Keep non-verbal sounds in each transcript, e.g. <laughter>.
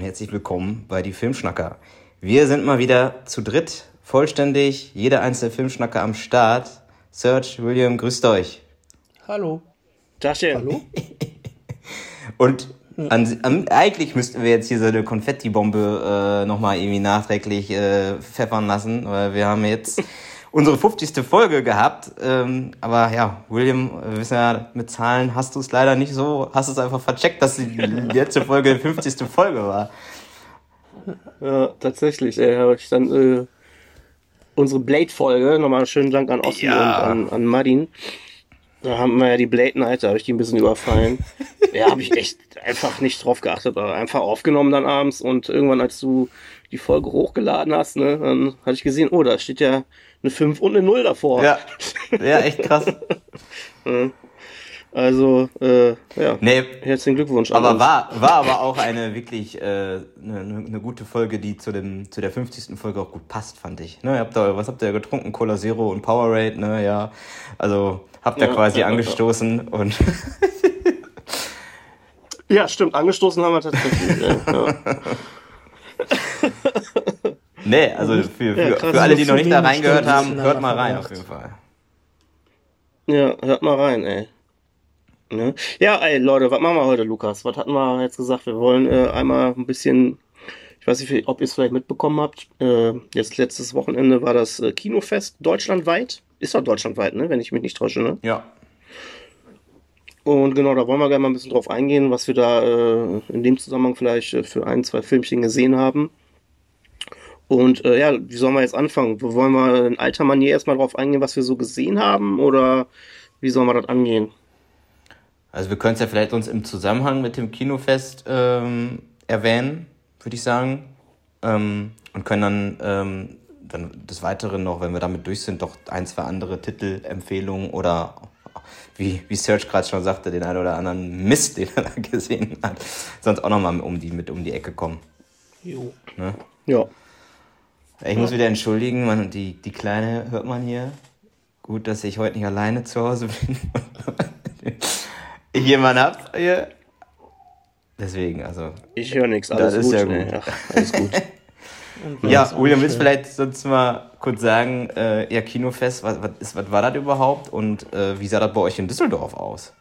und herzlich willkommen bei die Filmschnacker. Wir sind mal wieder zu dritt, vollständig, jeder einzelne Filmschnacker am Start. Serge, William, grüßt euch. Hallo. Tagchen. Hallo. <laughs> Und an, an, eigentlich müssten wir jetzt hier so eine Konfettibombe äh, nochmal irgendwie nachträglich äh, pfeffern lassen, weil wir haben jetzt unsere 50. Folge gehabt. Ähm, aber ja, William, wir wissen ja, mit Zahlen hast du es leider nicht so, hast es einfach vercheckt, dass die <laughs> letzte Folge die 50. Folge war. Ja, tatsächlich. Ey, habe ich dann äh, unsere Blade-Folge, nochmal schönen Dank an Ossi Ja. und an, an Martin. Da haben wir ja die Blade Night, da habe ich die ein bisschen überfallen. <laughs> ja, habe ich echt einfach nicht drauf geachtet, aber einfach aufgenommen dann abends und irgendwann, als du die Folge hochgeladen hast, ne, dann hatte ich gesehen, oh, da steht ja eine 5 und eine 0 davor. Ja, ja echt krass. <laughs> Also, äh, ja. Nee, Herzlichen Glückwunsch. aber uns. war, war aber auch eine wirklich äh, eine, eine eine gute Folge, die zu, dem, zu der 50. Folge auch gut passt, fand ich. Ne, ihr habt da, was habt ihr getrunken? Cola Zero und Powerade, ne, ja. Also habt ihr Ja, quasi ja, ja. angestoßen und Ja, stimmt, angestoßen haben wir tatsächlich. ja, ja. <laughs> Nee, also für, für, Ja, krass. für alle, die noch nicht da reingehört haben, hört mal rein auf jeden Fall. Ja, hört mal rein, ey. Ne? Ja, ey, Leute, was machen wir heute, Lukas? Was hatten wir jetzt gesagt? Wir wollen äh, einmal ein bisschen, ich weiß nicht, ob ihr es vielleicht mitbekommen habt, äh, jetzt letztes Wochenende war das äh, Kinofest deutschlandweit. Ist doch deutschlandweit, ne? Wenn ich mich nicht täusche, ne? Ja. Und genau, da wollen wir gerne mal ein bisschen drauf eingehen, was wir da äh, in dem Zusammenhang vielleicht äh, für ein, zwei Filmchen gesehen haben. Und äh, ja, wie sollen wir jetzt anfangen? Wollen wir in alter Manier erstmal drauf eingehen, was wir so gesehen haben? Oder wie sollen wir das angehen? Also wir können es ja vielleicht uns im Zusammenhang mit dem Kinofest ähm, erwähnen, würde ich sagen. Ähm, und können dann, ähm, dann des Weiteren noch, wenn wir damit durch sind, doch ein, zwei andere Titelempfehlungen oder wie, wie Serge gerade schon sagte, den einen oder anderen Mist, den er da gesehen hat, sonst auch nochmal um die, mit um die Ecke kommen. Jo. Ja. Ich muss wieder entschuldigen, man, die, die Kleine hört man hier. Gut, dass ich heute nicht alleine zu Hause bin. ich jemanden hab hier. Deswegen, also. Ich höre nichts, Das alles ist gut. ja ey. gut. Ach, alles gut. <laughs> Ja, William, willst du vielleicht sonst mal kurz sagen, äh, ja, Kinofest, was, was, ist, was war das überhaupt und äh, wie sah das bei euch in Düsseldorf aus?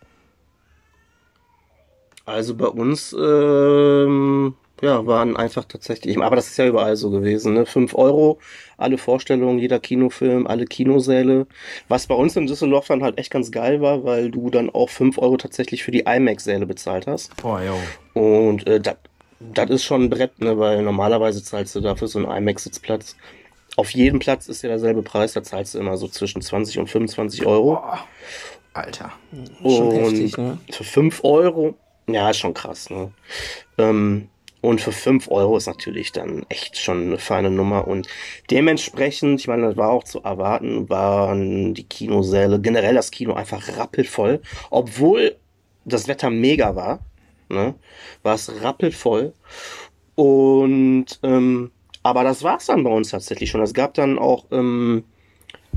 Also bei uns, ähm, ja, waren einfach tatsächlich, aber das ist ja überall so gewesen, ne? 5 Euro, alle Vorstellungen, jeder Kinofilm, alle Kinosäle. Was bei uns in Düsseldorf dann halt echt ganz geil war, weil du dann auch 5 Euro tatsächlich für die IMAX-Säle bezahlt hast. Boah, jo. Und äh, das ist schon ein Brett, ne? Weil normalerweise zahlst du dafür so einen IMAX-Sitzplatz. Auf jedem Platz ist ja derselbe Preis, da zahlst du immer so zwischen 20 und 25 Euro. Alter. Schon und heftig, ne? für 5 Euro, ja, ist schon krass, ne? Ähm, und für 5 Euro ist natürlich dann echt schon eine feine Nummer. Und dementsprechend, ich meine, das war auch zu erwarten, waren die Kinosäle, generell das Kino einfach rappelvoll. Obwohl das Wetter mega war, ne? War es rappelvoll. Und, ähm, aber das war's dann bei uns tatsächlich schon. Es gab dann auch, ähm,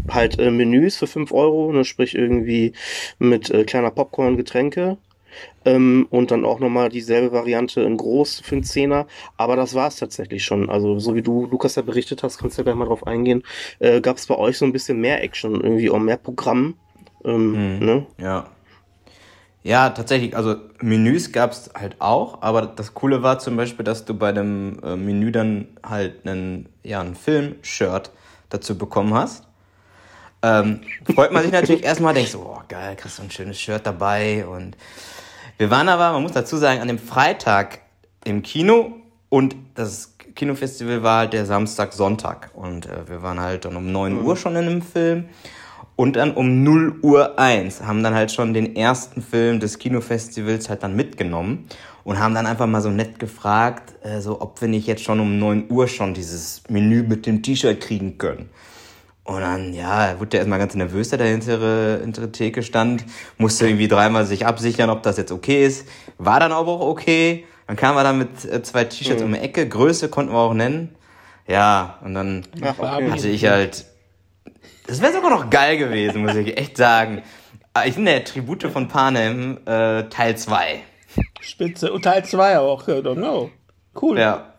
halt äh, Menüs für 5 Euro, ne, sprich irgendwie mit äh, kleiner Popcorn, Getränke. Ähm, und dann auch nochmal dieselbe Variante in groß für einen Zehner. Aber das war es tatsächlich schon. Also, so wie du, Lukas, ja berichtet hast, kannst du ja gleich mal drauf eingehen. Äh, Gab es bei euch so ein bisschen mehr Action, irgendwie auch mehr Programm. Ähm, ne? Ja. Ja, tatsächlich, also Menüs gab's halt auch, aber das Coole war zum Beispiel, dass du bei dem äh, Menü dann halt einen, ja, ein Film-Shirt dazu bekommen hast. Ähm, freut man sich natürlich <laughs> erstmal, denkst so, oh geil, kriegst du ein schönes Shirt dabei und wir waren aber, man muss dazu sagen, an dem Freitag im Kino und das Kinofestival war halt der Samstag, Sonntag und äh, wir waren halt dann um 9 Uhr schon in einem Film und dann um 0 Uhr 1 haben dann halt schon den ersten Film des Kinofestivals halt dann mitgenommen und haben dann einfach mal so nett gefragt, äh, so ob wir nicht jetzt schon um 9 Uhr schon dieses Menü mit dem T-Shirt kriegen können. Und dann, ja, wurde der erstmal ganz nervös, der da hintere, hintere Theke stand, musste irgendwie dreimal sich absichern, ob das jetzt okay ist. War dann aber auch okay. Dann kamen wir da mit äh, zwei T-Shirts um die Ecke, Größe konnten wir auch nennen. Ja, und dann Ach, okay. hatte ich halt. Das wäre sogar noch geil gewesen, muss ich echt sagen. Ah, Ich bin der Tribute von Panem, äh, Teil 2. Spitze. Und Teil 2 auch, I don't know. Cool. Ja.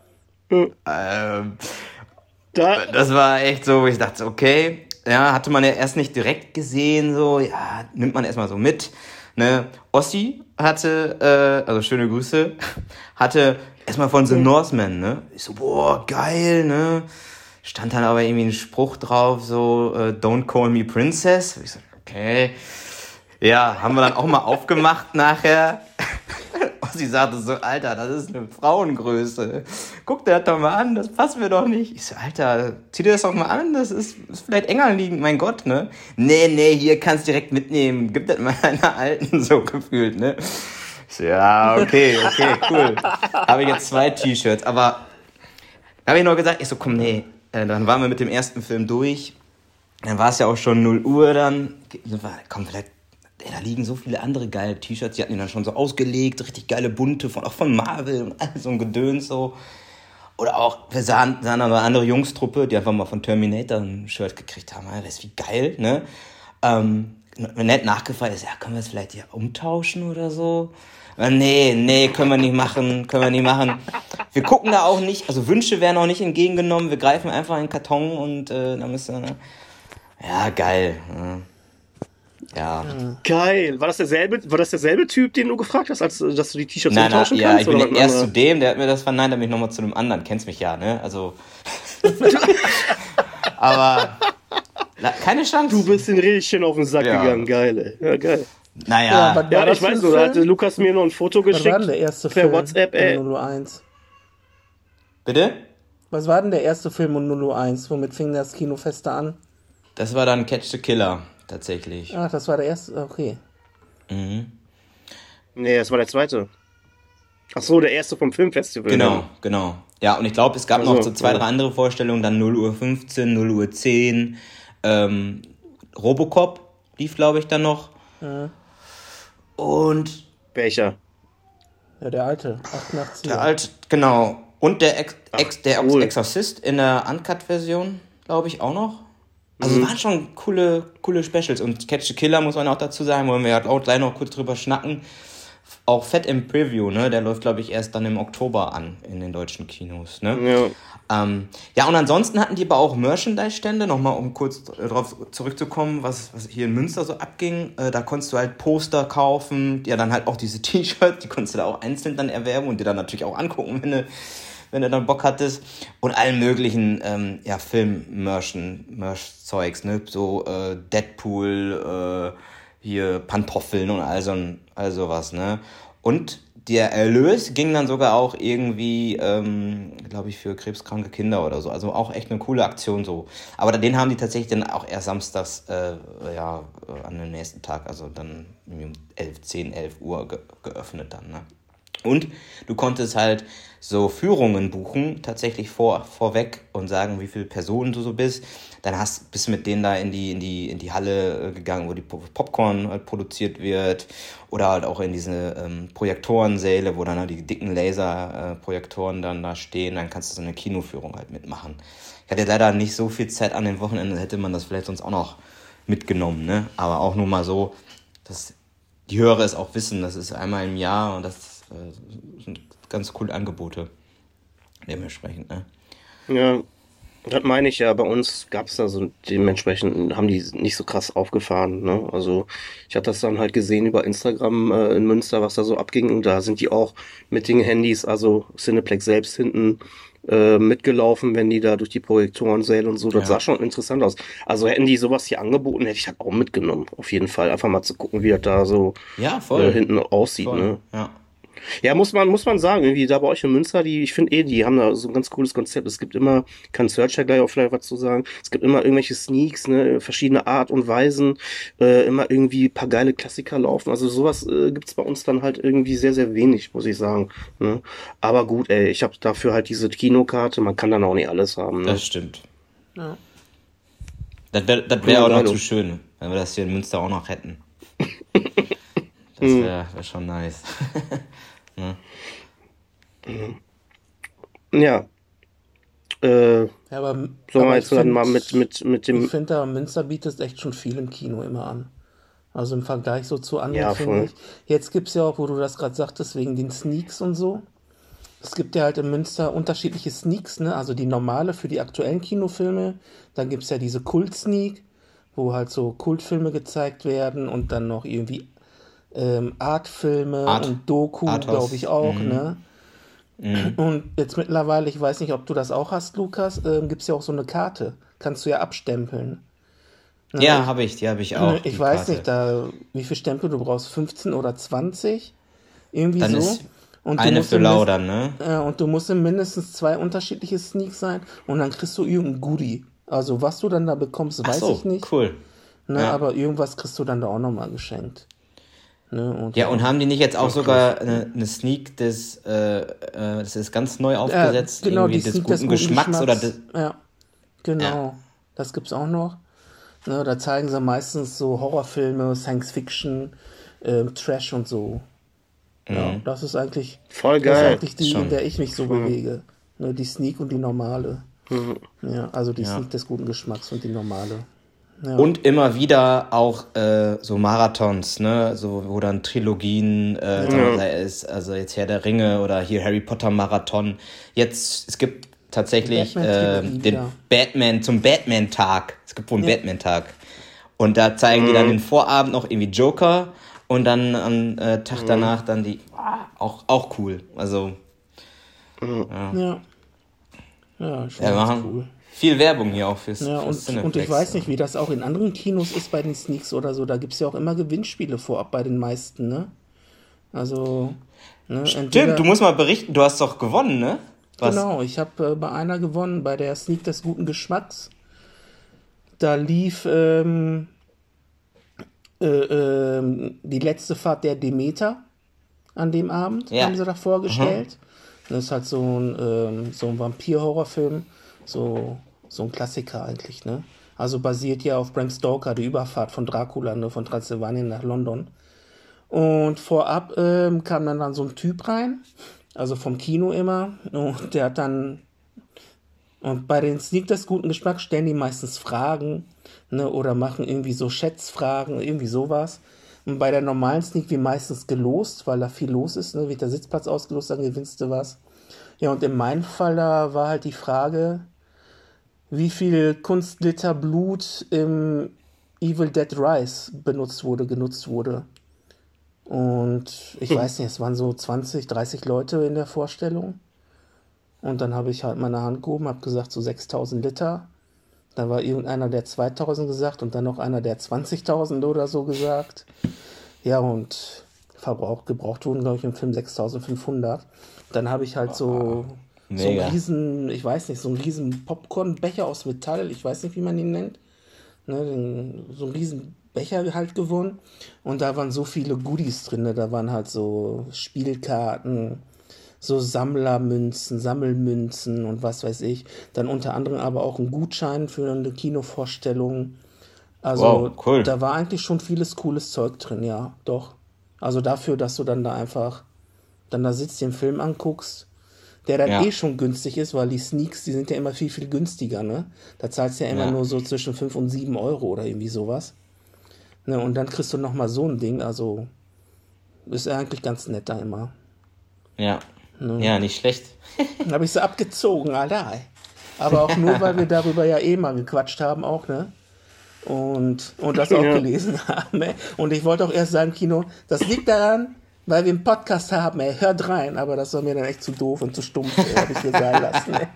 Ähm, das war echt so, wo ich dachte, okay, ja, hatte man ja erst nicht direkt gesehen, so, ja, nimmt man erstmal so mit. Ne? Ossi hatte, äh, also schöne Grüße, <laughs> hatte erstmal von The Northman, ne? Ich so, boah, geil, ne? Stand dann aber irgendwie ein Spruch drauf, so, äh, don't call me princess. Ich so, okay. Ja, haben wir dann auch mal aufgemacht nachher. Und sie sagte so, Alter, das ist eine Frauengröße. Guck dir das doch mal an, das passt mir doch nicht. Ich so, Alter, zieh dir das doch mal an, das ist, ist vielleicht enger liegend, mein Gott, ne? Nee, nee, hier kannst du direkt mitnehmen. Gib das mal <laughs> einer Alten so gefühlt, ne? Ich so, ja, okay, okay, cool. Habe ich jetzt zwei T-Shirts, aber habe ich noch gesagt, ich so, komm, nee, äh, dann waren wir mit dem ersten Film durch. Dann war es ja auch schon 0 Uhr dann. Komm, vielleicht ey, da liegen so viele andere geile T-Shirts, die hatten die dann schon so ausgelegt, richtig geile bunte, von, auch von Marvel und all so ein Gedöns so. Oder auch, wir sahen, sahen eine andere Jungstruppe, die einfach mal von Terminator ein Shirt gekriegt haben. Das ist wie geil, ne? Ähm, nett nachgefragt ist, ja, können wir es vielleicht hier umtauschen oder so? Äh, nee, nee, können wir nicht machen, können wir nicht machen. Wir gucken da auch nicht, also Wünsche werden auch nicht entgegengenommen, wir greifen einfach in den Karton und äh, dann müssen wir, ne? Ja, geil. Ne? Ja. Geil. War das derselbe, war das derselbe Typ, den du gefragt hast, als dass du die T-Shirts Nein, umtauschen ja, kannst? ich bin oder erst was zu dem, der hat mir das verneint, dann bin ich nochmal zu einem anderen. Kennst mich ja, ne? Also. <laughs> aber. Na, keine Chance. Du bist den richtig schön auf den Sack Ja. gegangen, geil. ey. Ja, geil. Naja. war Ja, das ich weiß für nur, ein da hatte Film? Lukas mir noch ein Foto Was war geschickt denn der erste per Film? WhatsApp, ey. in 001? Bitte? Was war denn der erste Film in 001? Womit fing das Kinofeste an? Das war dann Catch the Killer, tatsächlich. Ach, das war der erste. Okay. Mhm. Nee, das war der zweite. Ach so, der erste vom Filmfestival. Genau, genau. Ja, und ich glaube, es gab Also, noch so zwei, ja. drei andere Vorstellungen, dann 0 Uhr 15, 0 Uhr 10. Ähm, Robocop lief, glaube ich, dann noch. Und Welcher? Ja, der alte. 88. der alte, genau. Und der, Ex, Ex, der cool. Exorcist in der Uncut-Version, glaube ich, auch noch. Also Mhm. waren schon coole, coole Specials. Und Catch the Killer muss man auch dazu sagen, wollen wir ja auch gleich noch kurz drüber schnacken. Auch Fett im Preview, ne? Der läuft, glaube ich, erst dann im Oktober an in den deutschen Kinos, ne? Ja. Ähm, ja, und ansonsten hatten die aber auch Merchandise-Stände, nochmal um kurz darauf zurückzukommen, was, was hier in Münster so abging. Äh, da konntest du halt Poster kaufen, ja, dann halt auch diese <laughs> T-Shirts, die konntest du da auch einzeln dann erwerben und dir dann natürlich auch angucken, wenn du, wenn du dann Bock hattest. Und allen möglichen, ähm, ja, Film-Merch-Zeugs, ne, so äh, Deadpool, äh, hier Pantoffeln und all, so, all sowas, ne. Und der Erlös ging dann sogar auch irgendwie, ähm, glaube ich, für krebskranke Kinder oder so. Also auch echt eine coole Aktion so. Aber den haben die tatsächlich dann auch erst samstags, äh, ja, äh, an dem nächsten Tag, also dann um 11, 10, 11 Uhr ge geöffnet dann, ne? Und du konntest halt so Führungen buchen, tatsächlich vor, vorweg und sagen, wie viele Personen du so bist. Dann hast, bist du mit denen da in die, in die, in die Halle äh, gegangen, wo die Po- Popcorn halt produziert wird. Oder halt auch in diese ähm, Projektorensäle, wo dann halt die dicken Laserprojektoren dann da stehen. Dann kannst du so eine Kinoführung halt mitmachen. Ich hatte leider nicht so viel Zeit an den Wochenenden, hätte man das vielleicht sonst auch noch mitgenommen, ne? Aber auch nur mal so, dass die Hörer es auch wissen, das ist einmal im Jahr und das äh, sind ganz coole Angebote. Dementsprechend, ne? Ja, das meine ich ja. Bei uns gab es da so dementsprechend, haben die nicht so krass aufgefahren. Ne? Also ich hatte das dann halt gesehen über Instagram äh, in Münster, was da so abging. Und da sind die auch mit den Handys, also Cineplex selbst hinten äh, mitgelaufen, wenn die da durch die Projektorensäle und so. Das Ja. sah schon interessant aus. Also hätten die sowas hier angeboten, hätte ich das auch mitgenommen. Auf jeden Fall. Einfach mal zu gucken, wie das da so Ja, äh, hinten aussieht. voll. Ne? Ja. Ja, muss man, muss man sagen, irgendwie da bei euch in Münster, die, ich finde eh, die haben da so ein ganz cooles Konzept. Es gibt immer, kann Search ja gleich auch vielleicht was zu sagen, es gibt immer irgendwelche Sneaks, ne, verschiedene Art und Weisen, äh, immer irgendwie ein paar geile Klassiker laufen. Also sowas äh, gibt's bei uns dann halt irgendwie sehr, sehr wenig, muss ich sagen. Ne? Aber gut, ey, ich habe dafür halt diese Kinokarte, man kann dann auch nicht alles haben. Ne? Das stimmt. Ja. Das wäre das wär auch noch zu schön, wenn wir das hier in Münster auch noch hätten. <laughs> Das wäre wär schon nice. <laughs> Ja. Äh, Ja, aber, sollen wir ich jetzt dann find- mal mit, mit, mit Ich dem. finde, da Münster bietet echt schon viel im Kino immer an. Also im Vergleich so zu anderen, Ja, finde ich. Jetzt gibt es ja auch, wo du das gerade sagtest, wegen den Sneaks und so. es gibt ja halt in Münster unterschiedliche Sneaks, ne? Also die normale für die aktuellen Kinofilme. Dann gibt es ja diese Kult-Sneak, wo halt so Kultfilme gezeigt werden und dann noch irgendwie ähm, Artfilme Art- und Doku, glaube ich auch, ne? Und jetzt mittlerweile, ich weiß nicht, ob du das auch hast, Lukas, ähm, gibt es ja auch so eine Karte. Kannst du ja abstempeln. Ne? Ja, habe ich, die habe ich auch. Ne, ich die weiß Karte. nicht, da, wie viel Stempel du brauchst, 15 oder 20? Irgendwie Dann so. ist und Eine für Lauder, ne? ja, und du musst in mindestens zwei unterschiedliche Sneaks sein und dann kriegst du irgendein Goodie. Also was du dann da bekommst, weiß so, ich nicht. cool. Ne, Ja. Aber irgendwas kriegst du dann da auch nochmal geschenkt. Ne, und Ja, und haben die nicht jetzt auch sogar eine, eine Sneak des, äh, äh, das ist ganz neu aufgesetzt, genau, irgendwie des Sneak guten Geschmacks, oder des, Ja, genau. Ja. Das gibt's auch noch. Ne, da zeigen sie meistens so Horrorfilme, Science Fiction, ähm, Trash und so. Ja, das ist eigentlich, Voll das ist geil. eigentlich die, Schon. in der ich mich so bewege. Ne, die Sneak und die normale. Ja, also die Sneak des guten Geschmacks und die normale. Und immer wieder auch äh, so Marathons, ne, so wo dann Trilogien, äh, sei es, also jetzt Herr der Ringe oder hier Harry Potter Marathon. Jetzt es gibt tatsächlich Batman-Trilogie äh, den wieder. Batman zum Batman Tag. Es gibt wohl einen Batman Tag und da zeigen die dann den Vorabend noch irgendwie Joker und dann am äh, Tag danach dann die auch auch cool. Also Ja. Ja, schon ja, machen cool. Viel Werbung hier auch fürs, Ja, fürs und, und ich weiß nicht, wie das auch in anderen Kinos ist bei den Sneaks oder so. Da gibt es ja auch immer Gewinnspiele vorab bei den meisten, ne? Also, ne? Stimmt, du musst mal berichten, du hast doch gewonnen, ne? Was? Genau, ich habe äh, bei einer gewonnen, bei der Sneak des guten Geschmacks. Da lief ähm, äh, ähm, die letzte Fahrt der Demeter an dem Abend, Ja. haben sie da vorgestellt. Das ist halt so ein, ähm, so ein Vampir-Horrorfilm, so, so ein Klassiker eigentlich, ne? Also basiert ja auf Bram Stoker, die Überfahrt von Dracula, ne, von Transsilvanien nach London. Und vorab ähm, kam dann, dann so ein Typ rein, also vom Kino immer, und der hat dann, und bei den Sneak des guten Geschmacks stellen die meistens Fragen, ne, oder machen irgendwie so Schätzfragen, irgendwie sowas. Und bei der normalen Sneak wie meistens gelost, weil da viel los ist, ne, wird der Sitzplatz ausgelost, dann gewinnst du was. Ja, und in meinem Fall da war halt die Frage, wie viel Kunstliter Blut im Evil Dead Rise benutzt wurde, genutzt wurde. Und ich weiß nicht, es waren so 20, 30 Leute in der Vorstellung. Und dann habe ich halt meine Hand gehoben, habe gesagt, so 6000 Liter. Da war irgendeiner, der 2000 gesagt und dann noch einer, der 20.000 oder so gesagt. Ja, und Verbrauch, gebraucht wurden, glaube ich, im Film 6500. Dann habe ich halt so, so einen Mega. riesen, ich weiß nicht, so einen riesen Popcornbecher aus Metall, ich weiß nicht, wie man ihn nennt. Ne, so einen riesen Becher halt gewonnen. Und da waren so viele Goodies drin. Ne? Da waren halt so Spielkarten, so Sammlermünzen, Sammelmünzen und was weiß ich. Dann unter anderem aber auch ein Gutschein für eine Kinovorstellung. Also Wow, cool. da war eigentlich schon vieles cooles Zeug drin, ja, doch. Also dafür, dass du dann da einfach dann da sitzt, den Film anguckst, der dann Ja. eh schon günstig ist, weil die Sneaks, die sind ja immer viel, viel günstiger, ne? Da zahlst du ja immer Ja. nur so zwischen 5 und 7 Euro oder irgendwie sowas. Ne, und dann kriegst du nochmal so ein Ding, also ist eigentlich ganz nett da immer. Ja. Ne. Ja, nicht schlecht. Dann habe ich sie abgezogen, Alter. Aber auch nur, weil wir darüber ja eh mal gequatscht haben, auch, ne? Und, und das <laughs> auch Ja. gelesen <laughs> haben. Ey. Und ich wollte auch erst sagen, Kino, das liegt daran, weil wir einen Podcast haben, ey, hört rein. Aber das war mir dann echt zu doof und zu stumpf, habe ich hier sein lassen. <laughs>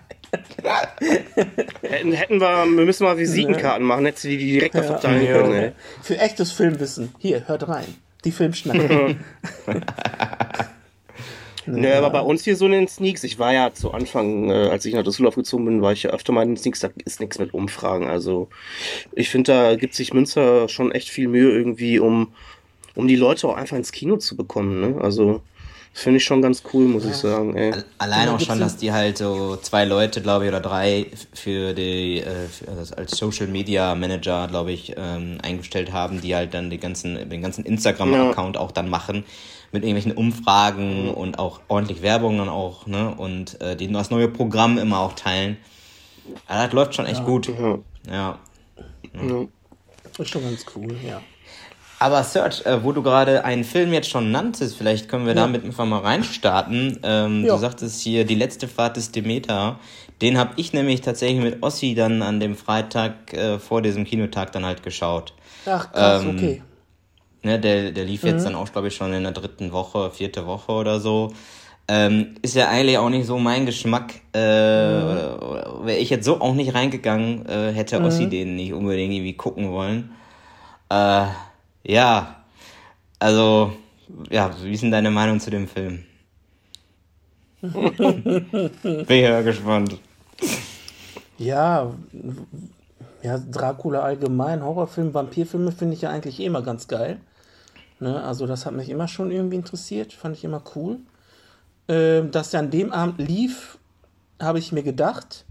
Hätten, hätten wir, wir müssen mal Visitenkarten machen, hättest du die direkt ja. verteilen Ja. können, ey. Für echtes Filmwissen. Hier, hört rein. Die Filmschnacker. <laughs> <laughs> Nö, aber bei uns hier so in den Sneaks, ich war ja zu Anfang, äh, als ich nach Düsseldorf gezogen bin, war ich ja öfter mal in den Sneaks, da ist nichts mit Umfragen. Also ich finde, da gibt sich Münster schon echt viel Mühe irgendwie, um, um die Leute auch einfach ins Kino zu bekommen. Ne? Also finde ich schon ganz cool, muss ich sagen. Ey. Allein Ja, auch schon, ja- dass die halt so zwei Leute, glaube ich, oder drei für die, äh, für, also als Social Media Manager, glaube ich, ähm, eingestellt haben, die halt dann die ganzen, den ganzen Instagram-Account auch dann machen mit irgendwelchen Umfragen und auch ordentlich Werbung dann auch, ne? Und äh, die das neue Programm immer auch teilen. Ja, das läuft schon echt gut. Ja. Ja. Ja. ist schon ganz cool, ja. Aber Serge, äh, wo du gerade einen Film jetzt schon nanntest, vielleicht können wir Ja. damit einfach mal reinstarten. Ähm, Ja. Du sagtest hier, die letzte Fahrt des Demeter. Den habe ich nämlich tatsächlich mit Ossi dann an dem Freitag äh, vor diesem Kinotag dann halt geschaut. Ach, krass, Ähm, okay. Ne, der, der lief Mhm. jetzt dann auch, glaube ich, schon in der dritten Woche, vierte Woche oder so. Ähm, ist ja eigentlich auch nicht so mein Geschmack. Äh, oder wäre ich jetzt so auch nicht reingegangen, äh, hätte Ossi den nicht unbedingt irgendwie gucken wollen. Äh, ja, also, ja, wie ist denn deine Meinung zu dem Film? <laughs> Bin ja gespannt. Ja, ja, Dracula allgemein, Horrorfilme, Vampirfilme finde ich ja eigentlich immer ganz geil. Ne, also das hat mich immer schon irgendwie interessiert, fand ich immer cool. Ähm, dass der an dem Abend lief, habe ich mir gedacht,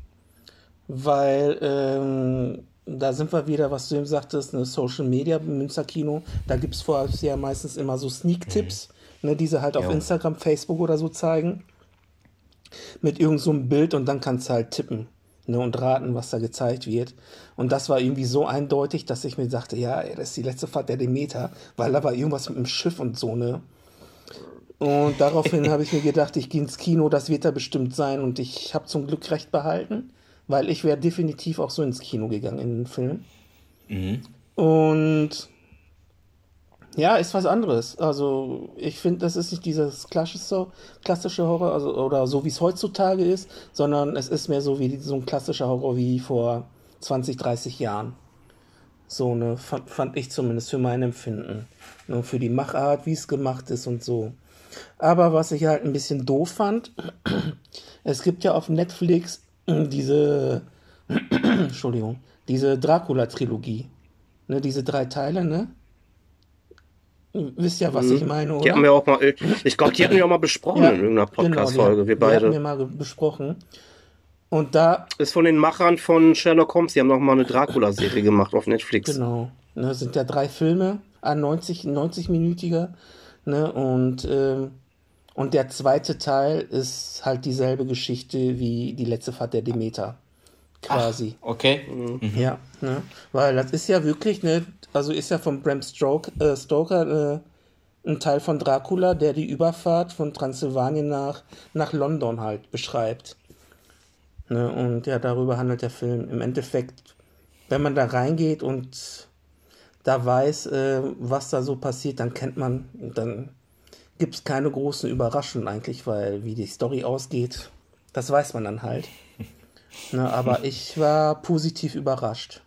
weil ähm, da sind wir wieder, was du eben sagtest, eine Social Media Münsterkino. Da gibt es vorher ja meistens immer so Sneak-Tipps, ne, die sie halt auf Jo. Instagram, Facebook oder so zeigen. Mit irgend so Bild und dann kannst du halt tippen ne, und raten, was da gezeigt wird. Und das war irgendwie so eindeutig, dass ich mir dachte, ja, ey, das ist die letzte Fahrt der Demeter, weil da war irgendwas mit dem Schiff und so, ne? Und daraufhin <laughs> habe ich mir gedacht, ich gehe ins Kino, das wird da bestimmt sein. Und ich habe zum Glück recht behalten, weil ich wäre definitiv auch so ins Kino gegangen in den Film. Und ja, ist was anderes. Also ich finde, das ist nicht dieses klassische, klassische Horror, also, oder so wie es heutzutage ist, sondern es ist mehr so wie so ein klassischer Horror wie vor 20, 30 Jahren. So ne, fand, fand ich zumindest für mein Empfinden. Ne, für die Machart, wie es gemacht ist und so. Aber was ich halt ein bisschen doof fand, <clears throat> es gibt ja auf Netflix diese, <clears throat> Entschuldigung, diese Dracula-Trilogie. Ne, diese drei Teile, ne? Wisst ja, was ich meine, oder? Die haben wir auch mal, ich glaube, die hatten wir auch mal besprochen in irgendeiner Podcast-Folge, die, wir Die hatten wir beide. mal besprochen. Und da, Ist von den Machern von Sherlock Holmes, die haben noch mal eine Dracula-Serie gemacht auf Netflix. genau, ne, sind ja drei Filme, ein 90, 90-minütiger, ne, und, ähm, und der zweite Teil ist halt dieselbe Geschichte wie die letzte Fahrt der Demeter. Quasi. Okay. Ja, ne? Weil das ist ja wirklich, ne, also ist ja von Bram Stoker, äh, Stoker äh, ein Teil von Dracula, der die Überfahrt von Transsilvanien nach, nach London halt beschreibt. Ne? Und ja, darüber handelt der Film. Im Endeffekt, wenn man da reingeht und da weiß, äh, was da so passiert, dann kennt man, dann gibt es keine großen Überraschungen eigentlich, weil wie die Story ausgeht, das weiß man dann halt. <laughs> Ne, aber ich war positiv überrascht.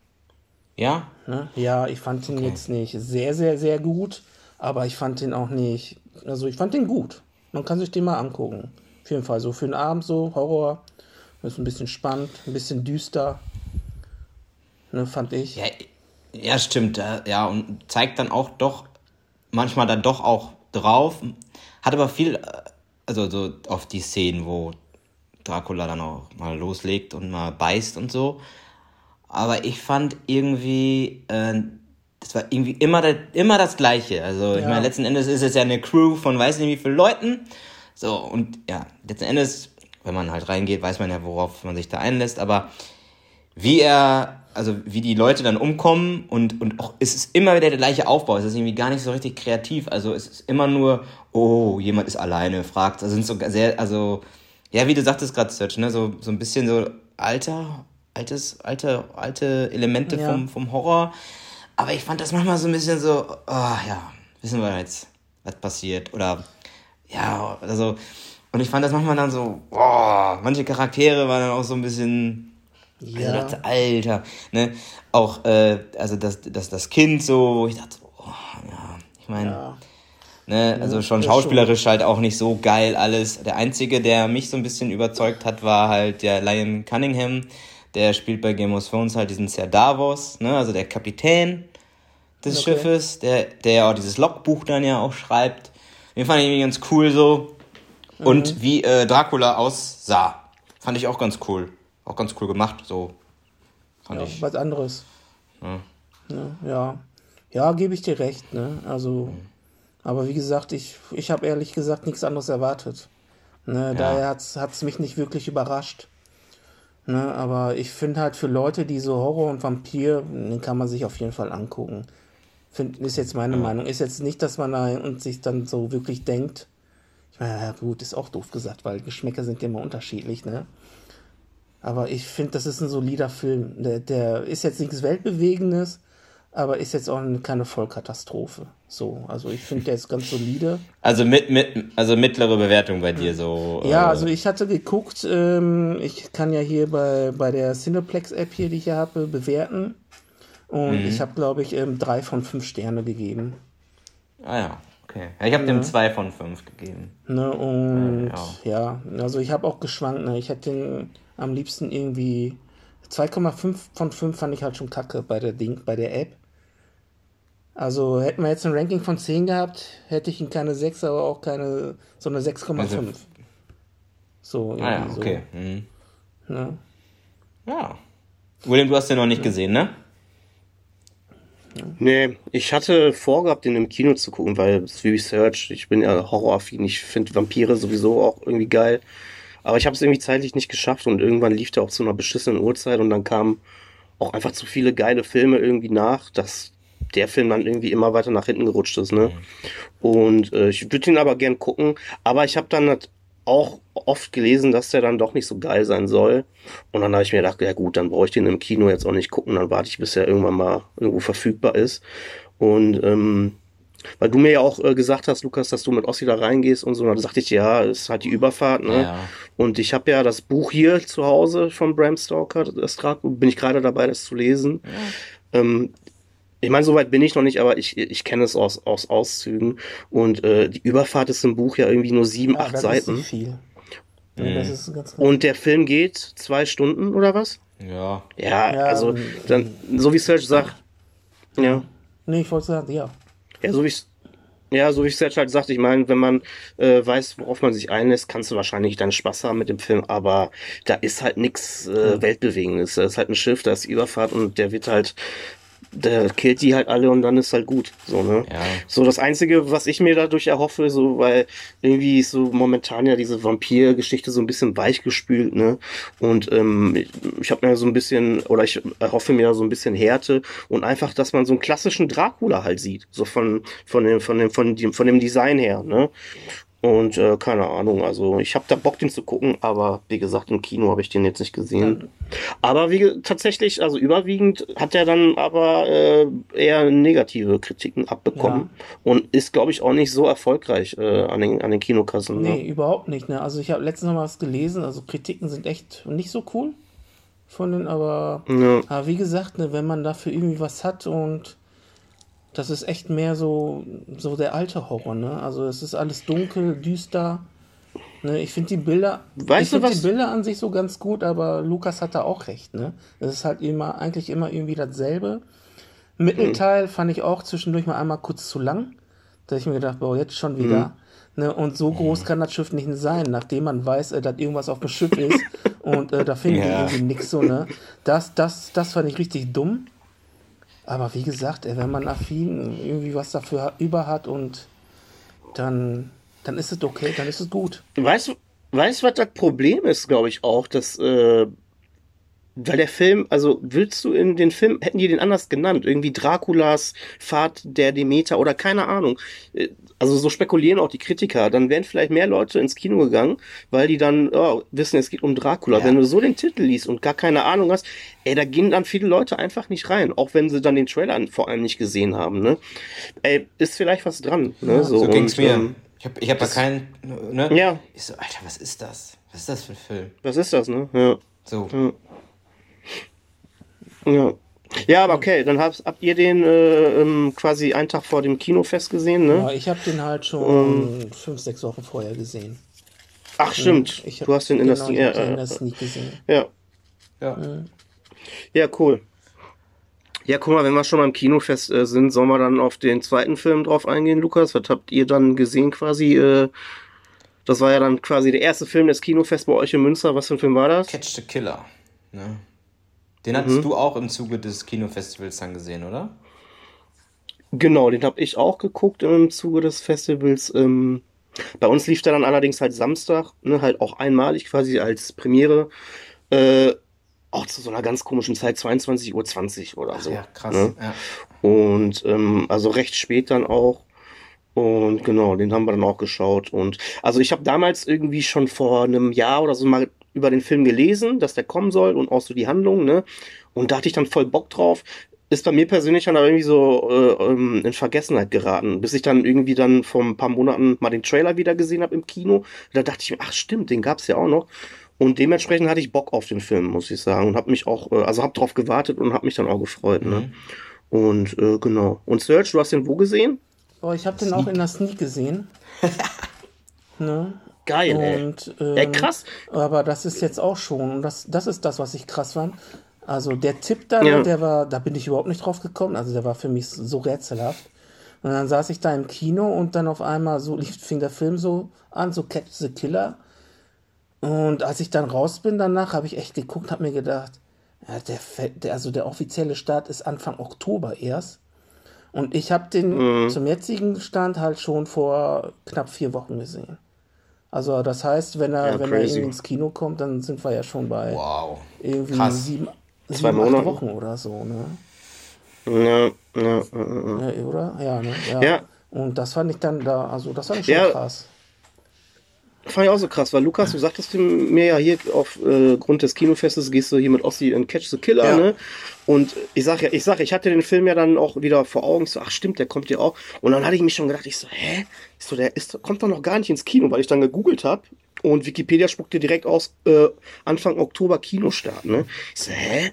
Ja? Ne? Ja, ich fand ihn jetzt nicht sehr, sehr, sehr gut, aber ich fand ihn auch nicht, also ich fand ihn gut. Man kann sich den mal angucken. Auf jeden Fall so für den Abend so, Horror, ist ein bisschen spannend, ein bisschen düster, ne, fand ich. Ja, ja, stimmt. Ja, und zeigt dann auch doch manchmal dann doch auch drauf. Hat aber viel, äh, also so auf die Szenen, wo Dracula dann auch mal loslegt und mal beißt und so. Aber ich fand irgendwie, äh, das war irgendwie immer, das- immer das Gleiche. Also ich Ja. meine, letzten Endes ist es ja eine Crew von weiß nicht wie vielen Leuten. So, und ja, letzten Endes, wenn man halt reingeht, weiß man ja, worauf man sich da einlässt. Aber wie er, also wie die Leute dann umkommen und, und auch, es ist immer wieder der gleiche Aufbau. Es ist irgendwie gar nicht so richtig kreativ. Also es ist immer nur, oh, jemand ist alleine, fragt. Also sind so sehr, also, ja, wie du sagtest gerade, Serge, ne, so, so ein bisschen so alter, altes, alte, alte Elemente Ja. vom, vom Horror. Aber ich fand das manchmal so ein bisschen so, oh, ja, wissen wir jetzt, was passiert. Oder, ja, also, und ich fand das manchmal dann so, boah, manche Charaktere waren dann auch so ein bisschen, also Ja, dachte, Alter, ne, auch, äh, also das, das, das Kind so, wo ich dachte, oh, ja, ich meine, ja. ne, also schon ja, schauspielerisch halt auch nicht so geil alles. Der einzige, der mich so ein bisschen überzeugt hat, war halt der Lion Cunningham, der spielt bei Game of Thrones halt diesen Ser Davos, ne, also der Kapitän des Okay. Schiffes, der, der ja auch dieses Logbuch dann ja auch schreibt. Den fand ich irgendwie ganz cool so. Und wie äh, Dracula aussah, fand ich auch ganz cool. Auch ganz cool gemacht, so. Fand Ja, ich. was anderes. Ja. Ne, ja, ja, gebe ich dir recht. Ne? Also, aber wie gesagt, ich, ich habe ehrlich gesagt nichts anderes erwartet. Ne? Daher hat es mich nicht wirklich überrascht. Ne? Aber ich finde halt für Leute, die so Horror und Vampir, den kann man sich auf jeden Fall angucken. Find, ist jetzt meine ja. Meinung. Ist jetzt nicht, dass man da und sich dann so wirklich denkt, ich meine, ja gut, ist auch doof gesagt, weil Geschmäcker sind ja immer unterschiedlich, ne? Aber ich finde, das ist ein solider Film. Der, der ist jetzt nichts Weltbewegendes, aber ist jetzt auch keine Vollkatastrophe. So, also ich finde, der ist ganz solide. Also mit, mit, also mittlere Bewertung bei dir so. Ja, äh also ich hatte geguckt, ähm, ich kann ja hier bei, bei der Cineplex-App hier, die ich hier habe, bewerten. Und mhm. ich habe, glaube ich, ähm, drei von fünf Sterne gegeben. Ah ja, okay. Ja, ich habe ja. dem zwei von fünf gegeben. Ne, und ja, ja also ich habe auch geschwankt. Ne? Ich hätte den am liebsten irgendwie 2,5 von 5 fand ich halt schon kacke bei der Ding, bei der App. Also hätten wir jetzt ein Ranking von 10 gehabt, hätte ich ihn keine 6, aber auch keine, so eine 6,5. Also, so, ah ja, okay. So. Mhm. Ne? Ja. William, du hast den noch nicht gesehen, ne? Nee, ich hatte vorgehabt, den im Kino zu gucken, weil es wie Research, ich bin ja horroraffin, ich finde Vampire sowieso auch irgendwie geil. Aber ich habe es irgendwie zeitlich nicht geschafft und irgendwann lief der auch zu einer beschissenen Uhrzeit und dann kamen auch einfach zu viele geile Filme irgendwie nach, dass der Film dann irgendwie immer weiter nach hinten gerutscht ist. Ne? Und äh, ich würde ihn aber gern gucken, aber ich habe dann auch oft gelesen, dass der dann doch nicht so geil sein soll. Und dann habe ich mir gedacht, ja gut, dann brauche ich den im Kino jetzt auch nicht gucken, dann warte ich, bis er irgendwann mal irgendwo verfügbar ist. Und ähm, weil du mir ja auch äh, gesagt hast, Lukas, dass du mit Ossi da reingehst und so, dann sagte ich, ja, ist halt die Überfahrt, ne? Ja. Und ich habe ja das Buch hier zu Hause von Bram Stoker, das bin ich gerade dabei, das zu lesen. Ja. Ähm, ich meine, soweit bin ich noch nicht, aber ich, ich kenne es aus, aus Auszügen. Und äh, die Überfahrt ist im Buch ja irgendwie nur sieben, ja, acht das Seiten. Ist viel. Ja, mhm. das ist ganz, und der Film geht zwei Stunden oder was? Ja. Ja, ja also dann, so wie Serge sagt. Ja. Nee, ich wollte sagen, ja. Ja, so wie ich ja, so wie ich es halt sagte, ich meine, wenn man äh, weiß, worauf man sich einlässt, kannst du wahrscheinlich dann Spaß haben mit dem Film, aber da ist halt nichts äh, Weltbewegendes. Da ist halt ein Schiff, da ist Überfahrt und der wird halt der killt die halt alle und dann ist halt gut. So, ne? Ja. So, das Einzige, was ich mir dadurch erhoffe, so, weil irgendwie ist so momentan ja diese Vampir-Geschichte so ein bisschen weichgespült, ne? Und ähm, ich, ich habe mir so ein bisschen, oder ich erhoffe mir so ein bisschen Härte und einfach, dass man so einen klassischen Dracula halt sieht. So von, von dem, von dem, von dem, von dem Design her, ne? Und äh, keine Ahnung, also ich habe da Bock, den zu gucken, aber wie gesagt, im Kino habe ich den jetzt nicht gesehen. Aber wie tatsächlich, also überwiegend hat er dann aber äh, eher negative Kritiken abbekommen ja. und ist, glaube ich, auch nicht so erfolgreich äh, an, den, an den Kinokassen. Ne? Nee, überhaupt nicht. Ne? Also ich habe letztens noch mal was gelesen, also Kritiken sind echt nicht so cool von den, aber, ja. aber wie gesagt, ne, wenn man dafür irgendwie was hat und das ist echt mehr so, so der alte Horror, ne? Also es ist alles dunkel, düster. Ne? Ich finde die Bilder, weißt ich finde die Bilder an sich so ganz gut, aber Lukas hat da auch recht, ne? Es ist halt immer, eigentlich immer irgendwie dasselbe. Mittelteil mhm. fand ich auch zwischendurch mal einmal kurz zu lang. Da habe ich mir gedacht, boah, jetzt schon wieder. Mhm. Ne? Und so groß kann das Schiff nicht sein, nachdem man weiß, äh, dass irgendwas auf dem Schiff ist <laughs> und äh, da finden ja. die irgendwie nichts so, ne? Das, das, das fand ich richtig dumm. Aber wie gesagt, wenn man affin irgendwie was dafür über hat und dann, dann ist es okay, dann ist es gut. Weißt du, weißt, was das Problem ist, glaube ich auch, dass, äh, weil der Film, also willst du in den Film, hätten die den anders genannt, irgendwie Draculas Fahrt der Demeter oder keine Ahnung. Äh, also so spekulieren auch die Kritiker, dann wären vielleicht mehr Leute ins Kino gegangen, weil die dann oh, wissen, es geht um Dracula. Ja. Wenn du so den Titel liest und gar keine Ahnung hast, ey, da gehen dann viele Leute einfach nicht rein, auch wenn sie dann den Trailer vor allem nicht gesehen haben. Ne? Ey, ist vielleicht was dran. Ne? Ja, so, so ging's und, mir. Ähm, ich habe ich hab da keinen, ne? Ja. Ich so, Alter, was ist das? Was ist das für ein Film? Was ist das, ne? Ja. So. Ja. Ja. Ja, aber okay, dann habt, habt ihr den äh, ähm, quasi einen Tag vor dem Kinofest gesehen, ne? Ja, ich habe den halt schon um, ähm. fünf, sechs Wochen vorher gesehen. Ach, stimmt. Ja, du hast den in genau, der Sneak, äh, in der Sneak gesehen. Ja. Ja. Ja, cool. Ja, guck mal, wenn wir schon beim Kinofest äh, sind, sollen wir dann auf den zweiten Film drauf eingehen, Lukas? Was habt ihr dann gesehen quasi? Äh, das war ja dann quasi der erste Film des Kinofests bei euch in Münster. Was für ein Film war das? Catch the Killer. Ne? Den hattest mhm. du auch im Zuge des Kinofestivals dann gesehen, oder? Genau, den habe ich auch geguckt im Zuge des Festivals. Ähm, bei uns lief der dann allerdings halt Samstag, ne, halt auch einmalig quasi als Premiere. Äh, auch zu so einer ganz komischen Zeit, 22.20 Uhr oder so. Ach ja, krass. Ne? Ja. Und ähm, also recht spät dann auch. Und genau, den haben wir dann auch geschaut. Und also ich habe damals irgendwie schon vor einem Jahr oder so mal über den Film gelesen, dass der kommen soll und auch so die Handlung, ne? Und da hatte ich dann voll Bock drauf. Ist bei mir persönlich dann aber irgendwie so äh, ähm, in Vergessenheit geraten, bis ich dann irgendwie dann vor ein paar Monaten mal den Trailer wieder gesehen habe im Kino. Da dachte ich mir, ach stimmt, den gab's ja auch noch. Und dementsprechend hatte ich Bock auf den Film, muss ich sagen. Und habe mich auch, äh, also habe drauf gewartet und habe mich dann auch gefreut. Ne? Mhm. Und äh, genau. Und Search, du hast den wo gesehen? Oh, ich habe den auch in der Sneak gesehen. <laughs> ne? Geil, und, ey. Ähm, ey, krass. Aber das ist jetzt auch schon, das, das ist das, was ich krass fand. Also der Tipp da, ja. der war, da bin ich überhaupt nicht drauf gekommen. Also der war für mich so rätselhaft. Und dann saß ich da im Kino und dann auf einmal so lief, fing der Film so an, so Catch the Killer. Und als ich dann raus bin danach, habe ich echt geguckt, habe mir gedacht, ja, der, der, also der offizielle Start ist Anfang Oktober erst. Und ich habe den mhm. zum jetzigen Stand halt schon vor knapp vier Wochen gesehen. Also das heißt, wenn er, ja, wenn er ins Kino kommt, dann sind wir ja schon bei wow. irgendwie Krass. sieben, Zwei sieben acht Wochen oder so, ne? Ja, ja, ja, ja. oder? Ja, ne? Ja. ja. Und das fand ich dann da, also das fand ich schon ja. krass. Fand ich auch so krass, weil Lukas, du sagtest mir ja hier aufgrund äh, des Kinofestes gehst du hier mit Ossi in Catch the Killer, ja. ne? Und ich sag ja, ich sag, ich hatte den Film ja dann auch wieder vor Augen, so, ach stimmt, der kommt ja auch. Und dann hatte ich mich schon gedacht, ich so, hä? Ich so, der ist, kommt doch noch gar nicht ins Kino, weil ich dann gegoogelt habe und Wikipedia spuckte direkt aus äh, Anfang Oktober Kinostart, ne? Ich so, hä?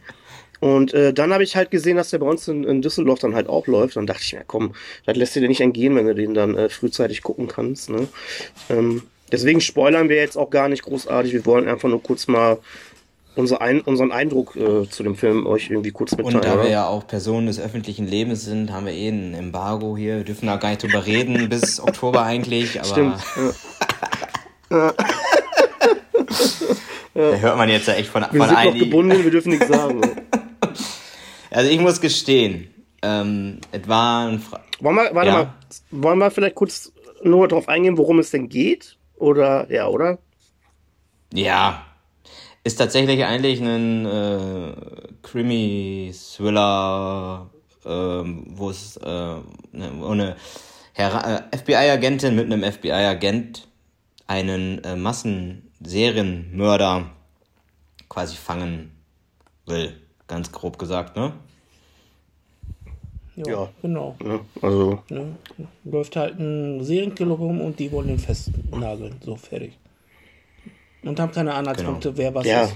Und äh, dann habe ich halt gesehen, dass der bei uns in, in, Düsseldorf dann halt auch läuft. Dann dachte ich mir, komm, das lässt dir nicht entgehen, wenn du den dann äh, frühzeitig gucken kannst. Ne? Ähm, Deswegen spoilern wir jetzt auch gar nicht großartig. Wir wollen einfach nur kurz mal unser ein, unseren Eindruck äh, zu dem Film euch irgendwie kurz mitteilen. Und da wir ja auch Personen des öffentlichen Lebens sind, haben wir eh ein Embargo hier. Wir dürfen da gar nicht drüber reden <laughs> bis Oktober eigentlich. Aber Stimmt. Ja. <laughs> da hört man jetzt ja echt von, wir von sind noch gebunden, wir dürfen nichts sagen. <laughs> also ich muss gestehen, ähm, es war ein Fra wollen wir, warte ja. mal, wollen wir vielleicht kurz nur darauf eingehen, worum es denn geht? Oder, ja, oder? Ja. Ist tatsächlich eigentlich ein äh, Krimi-Thriller, äh, wo es äh, ne, eine äh, FBI-Agentin mit einem FBI-Agent einen äh, Massenserienmörder quasi fangen will. Ganz grob gesagt, ne? Ja, ja. genau. Ja, also. Ja, läuft halt ein Serienkiller rum und die wollen ihn festnageln. So, fertig. Und haben keine Anhaltspunkte, genau. wer was ja. ist.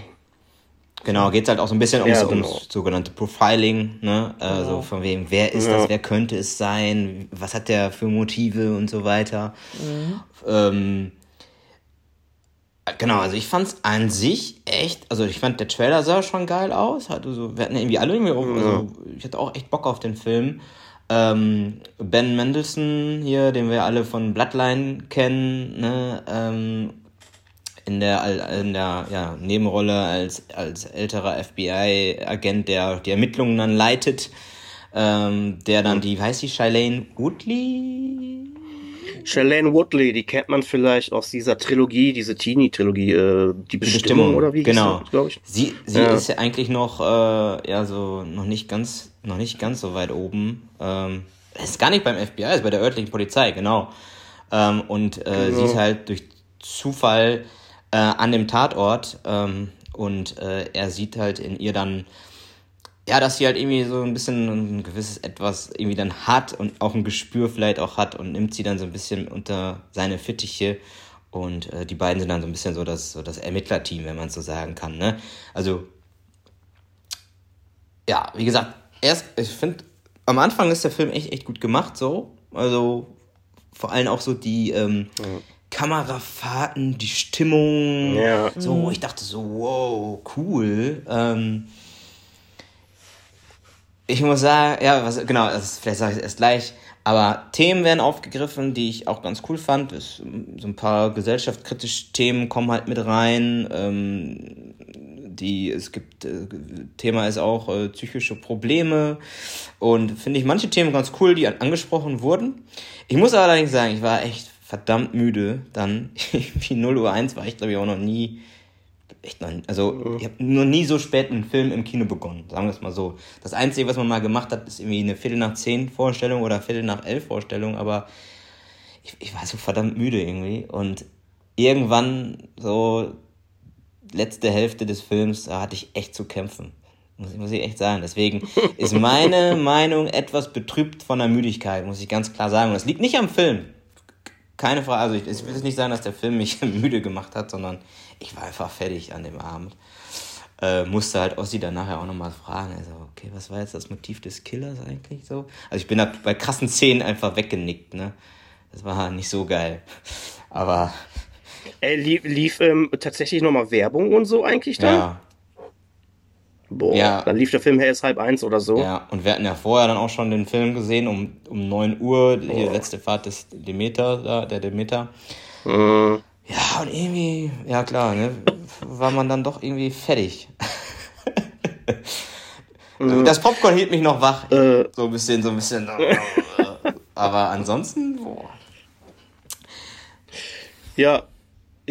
Genau, geht es halt auch so ein bisschen ums, genau. ums sogenannte Profiling, ne? Genau. Also von wem, wer ist das, wer könnte es sein, was hat der für Motive und so weiter. Mhm. Ähm, Genau, also ich fand's an sich echt, also ich fand der Trailer sah schon geil aus, hatte so, wir hatten irgendwie alle irgendwie, auch, also ich hatte auch echt Bock auf den Film. Ähm, ben Mendelssohn hier, den wir alle von Bloodline kennen, ne, ähm, in der, in der ja, Nebenrolle als, als älterer FBI-Agent, der die Ermittlungen dann leitet, ähm, der dann die, wie heißt die, Shailene Woodley? Shailene Woodley, die kennt man vielleicht aus dieser Trilogie, diese Teenie-Trilogie, äh, die, Bestimmung, Bestimmung, oder wie genau. glaube ich. Sie, sie ja. ist ja eigentlich noch, äh, ja, so, noch nicht ganz, noch nicht ganz so weit oben. Ähm, ist gar nicht beim FBI, ist bei der örtlichen Polizei, genau. Ähm, und äh, genau. sie ist halt durch Zufall äh, an dem Tatort ähm, und äh, er sieht halt in ihr dann ja, dass sie halt irgendwie so ein bisschen ein gewisses Etwas irgendwie dann hat und auch ein Gespür vielleicht auch hat und nimmt sie dann so ein bisschen unter seine Fittiche. Und äh, die beiden sind dann so ein bisschen so das, so das Ermittlerteam, wenn man es so sagen kann. Ne? Also, ja, wie gesagt, erst, ich finde, am Anfang ist der Film echt, echt gut gemacht, so. Also, vor allem auch so die ähm, mhm. Kamerafahrten, die Stimmung. Ja. So, mhm. ich dachte so, wow, cool. Ähm, ich muss sagen, ja, was, genau, das, vielleicht sage ich es erst gleich, aber Themen werden aufgegriffen, die ich auch ganz cool fand. Es, so ein paar gesellschaftskritische Themen kommen halt mit rein. Ähm, die, es gibt, äh, Thema ist auch äh, psychische Probleme und finde ich manche Themen ganz cool, die angesprochen wurden. Ich muss allerdings sagen, ich war echt verdammt müde dann. <laughs> Wie 0 Uhr 1 war ich glaube ich auch noch nie echt noch, also ich habe noch nie so spät einen Film im Kino begonnen, sagen wir es mal so. Das Einzige, was man mal gemacht hat, ist irgendwie eine Viertel nach zehn Vorstellung oder Viertel nach elf Vorstellung, aber ich, ich war so verdammt müde irgendwie und irgendwann so letzte Hälfte des Films, da hatte ich echt zu kämpfen. Muss, muss ich echt sagen. Deswegen <laughs> ist meine Meinung etwas betrübt von der Müdigkeit, muss ich ganz klar sagen. Und das liegt nicht am Film. Keine Frage. Also ich, ich will nicht sagen, dass der Film mich <laughs> müde gemacht hat, sondern ich war einfach fertig an dem Abend. Äh, musste halt Ossi dann nachher auch nochmal fragen, also, okay, was war jetzt das Motiv des Killers eigentlich so? Also ich bin da bei krassen Szenen einfach weggenickt, ne? Das war nicht so geil. Aber. Äh, lief, lief ähm, tatsächlich nochmal Werbung und so eigentlich da? Ja. Boah, ja. dann lief der Film erst halb eins oder so. Ja, und wir hatten ja vorher dann auch schon den Film gesehen, um, um 9 Uhr, die letzte Fahrt des Demeter, da, der Demeter. Mhm. Ja, und irgendwie, ja klar, ne, war man dann doch irgendwie fertig. Mhm. Das Popcorn hielt mich noch wach. Äh. So ein bisschen, so ein bisschen. Aber ansonsten, boah. Ja,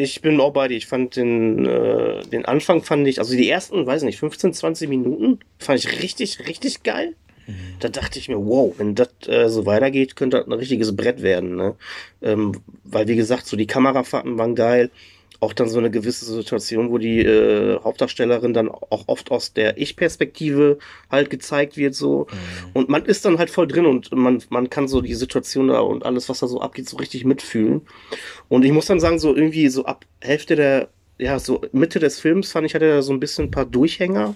ich bin auch bei dir. Ich fand den, äh, den Anfang fand ich, also die ersten, weiß nicht, 15, 20 Minuten fand ich richtig, richtig geil. Mhm. Da dachte ich mir, wow, wenn das äh, so weitergeht, könnte das ein richtiges Brett werden. Ne? Ähm, weil, wie gesagt, so die Kamerafahrten waren geil auch dann so eine gewisse Situation, wo die äh, Hauptdarstellerin dann auch oft aus der Ich-Perspektive halt gezeigt wird, so. Mhm. Und man ist dann halt voll drin und man, man kann so die Situation da und alles, was da so abgeht, so richtig mitfühlen. Und ich muss dann sagen, so irgendwie so ab Hälfte der, ja, so Mitte des Films fand ich, hatte er so ein bisschen ein paar Durchhänger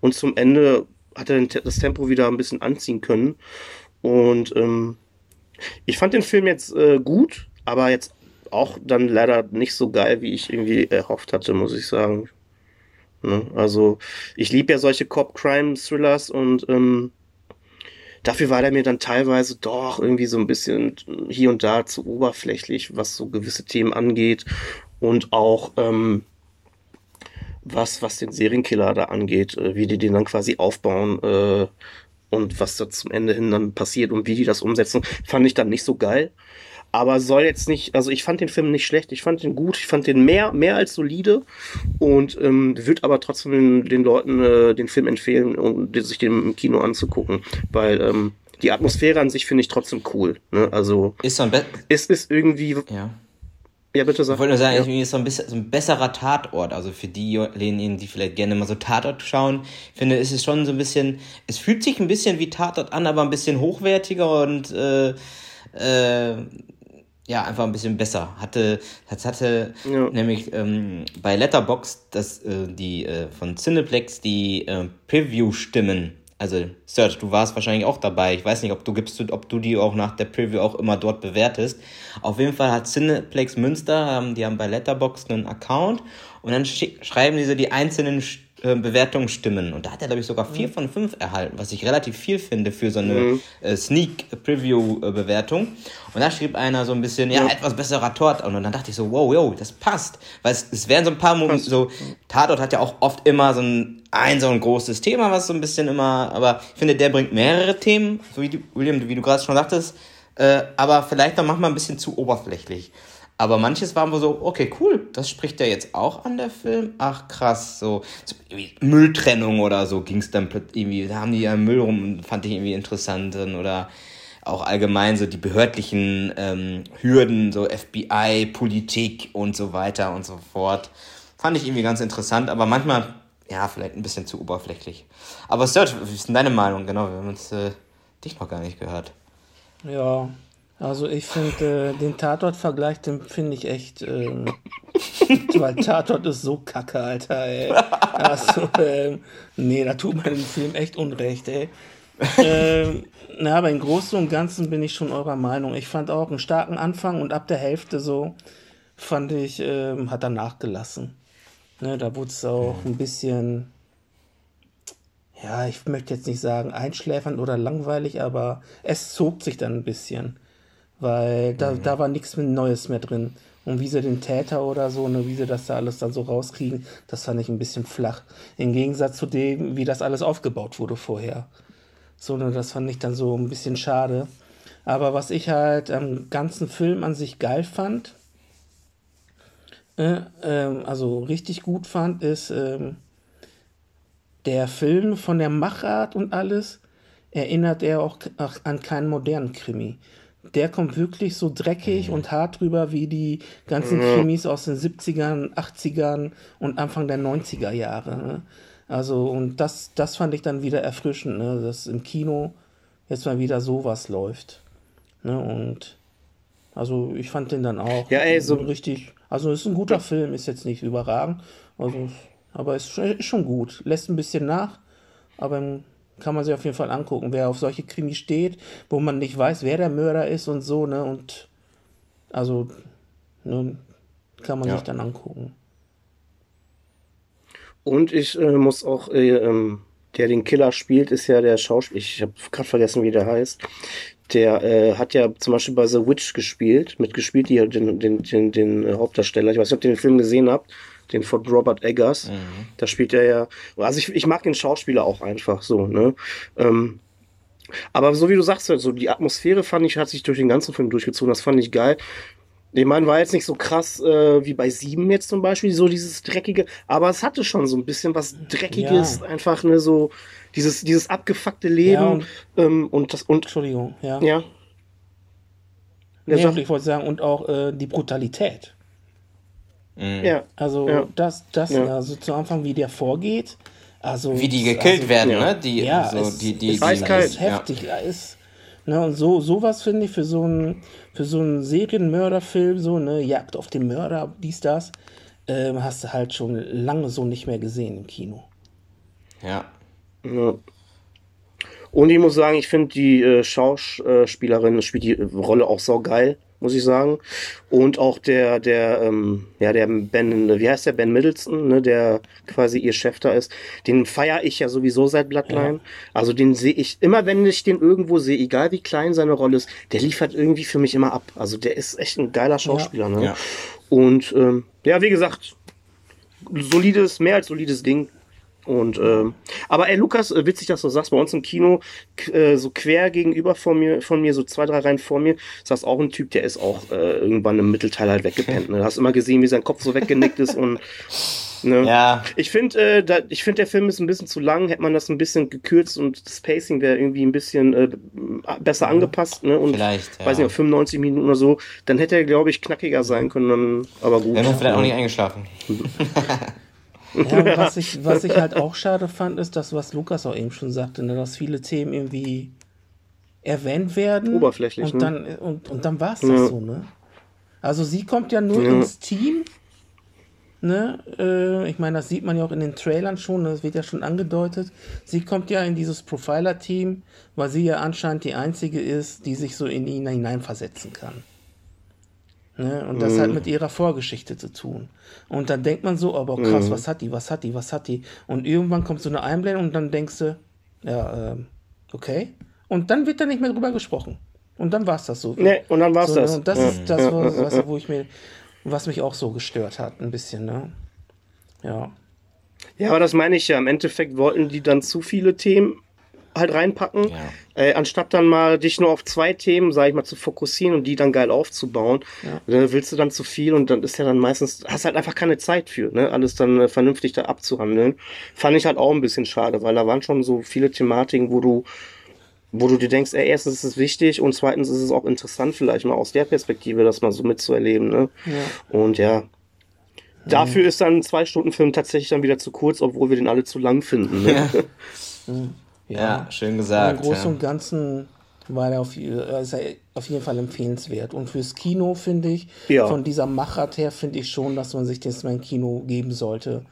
und zum Ende hat er das Tempo wieder ein bisschen anziehen können. Und ähm, ich fand den Film jetzt äh, gut, aber jetzt auch dann leider nicht so geil, wie ich irgendwie erhofft hatte, muss ich sagen. Ne? Also, ich liebe ja solche Cop-Crime-Thrillers und ähm, dafür war der mir dann teilweise doch irgendwie so ein bisschen hier und da zu oberflächlich, was so gewisse Themen angeht und auch ähm, was, was den Serienkiller da angeht, äh, wie die den dann quasi aufbauen äh, und was da zum Ende hin dann passiert und wie die das umsetzen, fand ich dann nicht so geil aber soll jetzt nicht, also ich fand den Film nicht schlecht, ich fand den gut, ich fand den mehr, mehr als solide und ähm, würde aber trotzdem den, den Leuten äh, den Film empfehlen, um sich den im Kino anzugucken, weil ähm, die Atmosphäre an sich finde ich trotzdem cool. Ne? Also ist so ein Be ist, ist irgendwie. Ja. Ja, bitte sag. Ich wollte nur sagen, ja. ist so ein, bisschen, so ein besserer Tatort. Also für diejenigen, die vielleicht gerne mal so Tatort schauen, finde, ist es schon so ein bisschen, es fühlt sich ein bisschen wie Tatort an, aber ein bisschen hochwertiger und äh, äh, ja, einfach ein bisschen besser. Hatte, das hatte ja. nämlich ähm, bei Letterbox das, äh, die äh, von Cineplex die äh, Preview-Stimmen. Also, Serge, du warst wahrscheinlich auch dabei. Ich weiß nicht, ob du gibst, ob du die auch nach der Preview auch immer dort bewertest. Auf jeden Fall hat Cineplex Münster, ähm, die haben bei Letterbox einen Account und dann schreiben diese die einzelnen Stimmen äh, Bewertungen stimmen. Und da hat er, glaube ich, sogar vier mhm. von fünf erhalten, was ich relativ viel finde für so eine mhm. äh, Sneak-Preview-Bewertung. Und da schrieb einer so ein bisschen, ja, ja. etwas besserer Tort. Und dann dachte ich so, wow, yo, das passt. Weil es, es wären so ein paar Momente, so, Tatort hat ja auch oft immer so ein, ein so ein großes Thema, was so ein bisschen immer, aber ich finde, der bringt mehrere Themen, so wie du, William, wie du gerade schon sagtest, äh, aber vielleicht dann manchmal ein bisschen zu oberflächlich. Aber manches waren wir so, okay, cool, das spricht ja jetzt auch an der Film. Ach krass, so, so Mülltrennung oder so ging es dann irgendwie, da haben die ja Müll rum, fand ich irgendwie interessant. Oder auch allgemein so die behördlichen ähm, Hürden, so FBI, Politik und so weiter und so fort. Fand ich irgendwie ganz interessant, aber manchmal, ja, vielleicht ein bisschen zu oberflächlich. Aber Serge, wie ist denn deine Meinung? Genau, wir haben uns äh, dich noch gar nicht gehört. Ja, also ich finde äh, den Tatort-Vergleich, den finde ich echt, äh, <laughs> weil Tatort ist so kacke, Alter, ey. Also, äh, nee, da tut man dem Film echt Unrecht, ey. ähm, na, aber im Großen und Ganzen bin ich schon eurer Meinung. Ich fand auch einen starken Anfang und ab der Hälfte so, fand ich, ähm, hat er nachgelassen. Ne, da wurde es auch ein bisschen, ja, ich möchte jetzt nicht sagen einschläfernd oder langweilig, aber es zog sich dann ein bisschen weil da, mhm. da war nichts Neues mehr drin. Und wie sie den Täter oder so, ne, wie sie das da alles dann so rauskriegen, das fand ich ein bisschen flach. Im Gegensatz zu dem, wie das alles aufgebaut wurde vorher. So, ne, das fand ich dann so ein bisschen schade. Aber was ich halt am ganzen Film an sich geil fand, äh, ähm, also richtig gut fand, ist ähm, der Film von der Machart und alles, erinnert er auch an keinen modernen Krimi. Der kommt wirklich so dreckig mhm. und hart drüber wie die ganzen. Krimis aus den 70ern, 80ern und Anfang der 90er Jahre. Ne? Also, und das, das fand ich dann wieder erfrischend, ne? dass im Kino jetzt mal wieder sowas läuft. Ne? Und also ich fand den dann auch ja, ey, so richtig. Also ist ein guter Film, ist jetzt nicht überragend. Also, aber ist, ist schon gut. Lässt ein bisschen nach, aber kann man sich auf jeden Fall angucken, wer auf solche Krimi steht, wo man nicht weiß, wer der Mörder ist und so, ne? Und also ne, kann man ja. sich dann angucken. Und ich äh, muss auch, äh, ähm, der den Killer spielt, ist ja der Schauspieler, ich habe gerade vergessen, wie der heißt. Der äh, hat ja zum Beispiel bei The Witch gespielt, mitgespielt, die, den, den, den, den Hauptdarsteller. Ich weiß nicht, ob ihr den Film gesehen habt den von Robert Eggers. Mhm. Da spielt er ja, also ich, ich mag den Schauspieler auch einfach so, ne? Ähm, aber so wie du sagst, so die Atmosphäre fand ich, hat sich durch den ganzen Film durchgezogen. Das fand ich geil. Ich meine, war jetzt nicht so krass äh, wie bei Sieben jetzt zum Beispiel, so dieses Dreckige, aber es hatte schon so ein bisschen was Dreckiges, ja. einfach ne, so dieses, dieses abgefuckte Leben ja, und, ähm, und das und. Entschuldigung, ja. Ja. Nee, ich wollte sagen, und auch äh, die Brutalität. Mhm. Ja. Also ja. das, das, ja. also zu Anfang, wie der vorgeht. Also, wie die gekillt also, werden, ne? Die, ja, so, es, die, die, es, die, die ist heftig. Ja. Ist, ne, und so, sowas finde ich für so einen für so einen Serienmörderfilm, so, ne, Jagd auf den Mörder, dies, das, ähm, hast du halt schon lange so nicht mehr gesehen im Kino. Ja. ja. Und ich muss sagen, ich finde die äh, Schauspielerin spielt die Rolle auch so geil muss ich sagen. Und auch der, der, ähm, ja, der Ben, wie heißt der, Ben Middleton, ne, der quasi ihr Chef da ist, den feiere ich ja sowieso seit Bloodline. Ja. Also den sehe ich, immer wenn ich den irgendwo sehe, egal wie klein seine Rolle ist, der liefert irgendwie für mich immer ab. Also der ist echt ein geiler Schauspieler, ja. ne? Ja. Und ähm, ja, wie gesagt, solides, mehr als solides Ding. Und ähm, aber ey, Lukas, äh, witzig, dass du sagst, bei uns im Kino, äh, so quer gegenüber von mir, von mir, so zwei, drei Reihen vor mir, saß auch ein Typ, der ist auch äh, irgendwann im Mittelteil halt weggepennt. Ne? Du hast immer gesehen, wie sein Kopf so weggenickt ist und <laughs> ne? Ja. Ich finde, äh, da, ich finde, der Film ist ein bisschen zu lang, hätte man das ein bisschen gekürzt und das Pacing wäre irgendwie ein bisschen äh, besser angepasst, ne? Und vielleicht, ja. weiß nicht, 95 Minuten oder so, dann hätte er, glaube ich, knackiger sein können, dann, aber gut. Wäre vielleicht auch nicht eingeschlafen. <laughs> Ja, was ich, was ich halt auch schade fand, ist das, was Lukas auch eben schon sagte, ne, dass viele Themen irgendwie erwähnt werden. Oberflächlich. Und dann, ne? und, und dann war es das ja. so, ne? Also sie kommt ja nur ja. ins Team. Ne? Äh, ich meine, das sieht man ja auch in den Trailern schon, das wird ja schon angedeutet. Sie kommt ja in dieses Profiler-Team, weil sie ja anscheinend die einzige ist, die sich so in ihn hineinversetzen kann. Ne? Und das mhm. hat mit ihrer Vorgeschichte zu tun. Und dann denkt man so, aber krass, mhm. was hat die, was hat die, was hat die? Und irgendwann kommt so eine Einblendung und dann denkst du, ja, ähm, okay. Und dann wird da nicht mehr drüber gesprochen. Und dann war es das so. Nee, und dann war es so, ne? das. Und das ja. ist das, was, was, wo ich mir, was mich auch so gestört hat, ein bisschen, ne? Ja. Ja, aber das meine ich ja. Im Endeffekt wollten die dann zu viele Themen halt reinpacken, ja. äh, anstatt dann mal dich nur auf zwei Themen, sag ich mal, zu fokussieren und die dann geil aufzubauen. Ja. Dann willst du dann zu viel und dann ist ja dann meistens, hast halt einfach keine Zeit für, ne, alles dann äh, vernünftig da abzuhandeln. Fand ich halt auch ein bisschen schade, weil da waren schon so viele Thematiken, wo du wo du dir denkst, ey, erstens ist es wichtig und zweitens ist es auch interessant, vielleicht mal aus der Perspektive das mal so mitzuerleben. Ne? Ja. Und ja, dafür ist dann ein Zwei-Stunden-Film tatsächlich dann wieder zu kurz, obwohl wir den alle zu lang finden. Ne? Ja. <laughs> Ja, ja schön gesagt. Im Großen ja. und Ganzen war er auf, äh, auf jeden Fall empfehlenswert. Und fürs Kino finde ich, ja. von dieser Machart her finde ich schon, dass man sich das mal im Kino geben sollte.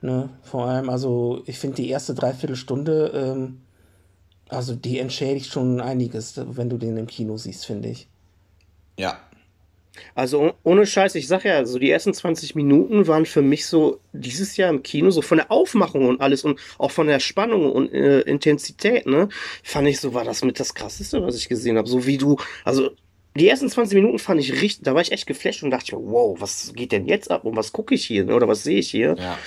Ne? Vor allem, also ich finde die erste Dreiviertelstunde, ähm, also die entschädigt schon einiges, wenn du den im Kino siehst, finde ich. Ja, also ohne Scheiß, ich sag ja, so die ersten 20 Minuten waren für mich so dieses Jahr im Kino, so von der Aufmachung und alles und auch von der Spannung und äh, Intensität, ne, fand ich so, war das mit das krasseste, was ich gesehen habe. So wie du, also die ersten 20 Minuten fand ich richtig, da war ich echt geflasht und dachte wow, was geht denn jetzt ab und was gucke ich hier ne, oder was sehe ich hier? Ja.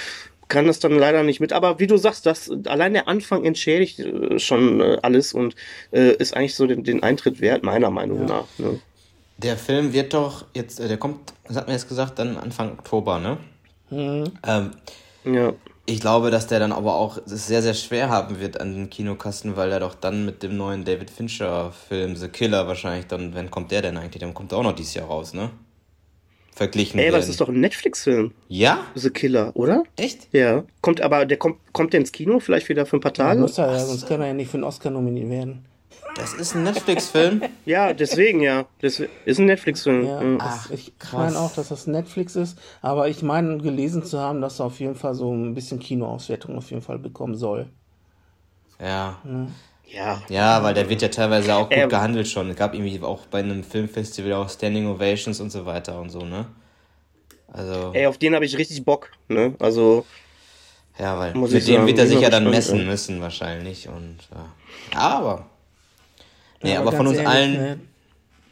Kann das dann leider nicht mit, aber wie du sagst, das allein der Anfang entschädigt äh, schon äh, alles und äh, ist eigentlich so den, den, Eintritt wert, meiner Meinung ja. nach. Ne? Der Film wird doch jetzt, äh, der kommt, das hat mir jetzt gesagt, dann Anfang Oktober, ne? Mhm. Ähm, Ja. ich glaube, dass der dann aber auch es sehr, sehr schwer haben wird an den Kinokassen, weil er doch dann mit dem neuen David Fincher-Film The Killer wahrscheinlich dann, wenn kommt der denn eigentlich? Dann kommt er auch noch dieses Jahr raus, ne? Verglichen Ey, aber das ist doch ein Netflix-Film. Ja? The Killer, oder? Echt? Ja. Kommt aber, der kommt, kommt der ins Kino vielleicht wieder für ein paar Tage? Muss er ja, sonst kann er ja nicht für einen Oscar nominiert werden. Das ist ein Netflix-Film? Ja, deswegen ja. Das ist ein Netflix-Film. Ja, Ja. das, ich meine auch, dass das Netflix ist, aber ich meine gelesen zu haben, dass er auf jeden Fall so ein bisschen Kinoauswertung auf jeden Fall bekommen soll. Ja. ja. Ja, weil der wird ja teilweise auch gut Ähm. gehandelt schon. Es gab irgendwie auch bei einem Filmfestival auch Standing Ovations und so weiter und so, ne? Also, Ey, auf den habe ich richtig Bock. Ne? Also, ja, weil muss mit ich dem sagen, wird er sich ja dann messen müssen wahrscheinlich und ja. Aber. Nee, Ja, aber, von uns ehrlich, allen,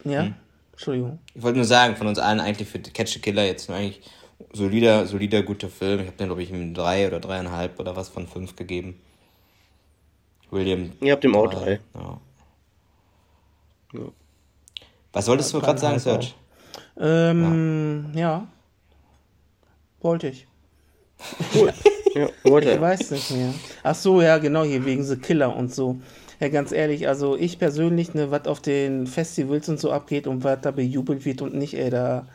Ne? Ja? Entschuldigung. ich wollte nur sagen, von uns allen eigentlich für Catch the Killer jetzt nur eigentlich solider, solider, guter Film. Ich habe den, glaube ich, ihm drei oder dreieinhalb oder was von fünf gegeben. William. ihr habt dem auch drei. Ja. Was wolltest du gerade sagen, Serge? Ähm, ja. Wollte ich. Ja, wollte Ich weiß nicht mehr. Ach so, ja, genau, hier wegen The Killer und so. Ja, ganz ehrlich, also ich persönlich, ne, was auf den Festivals und so abgeht und was da bejubelt wird und nicht, ey, da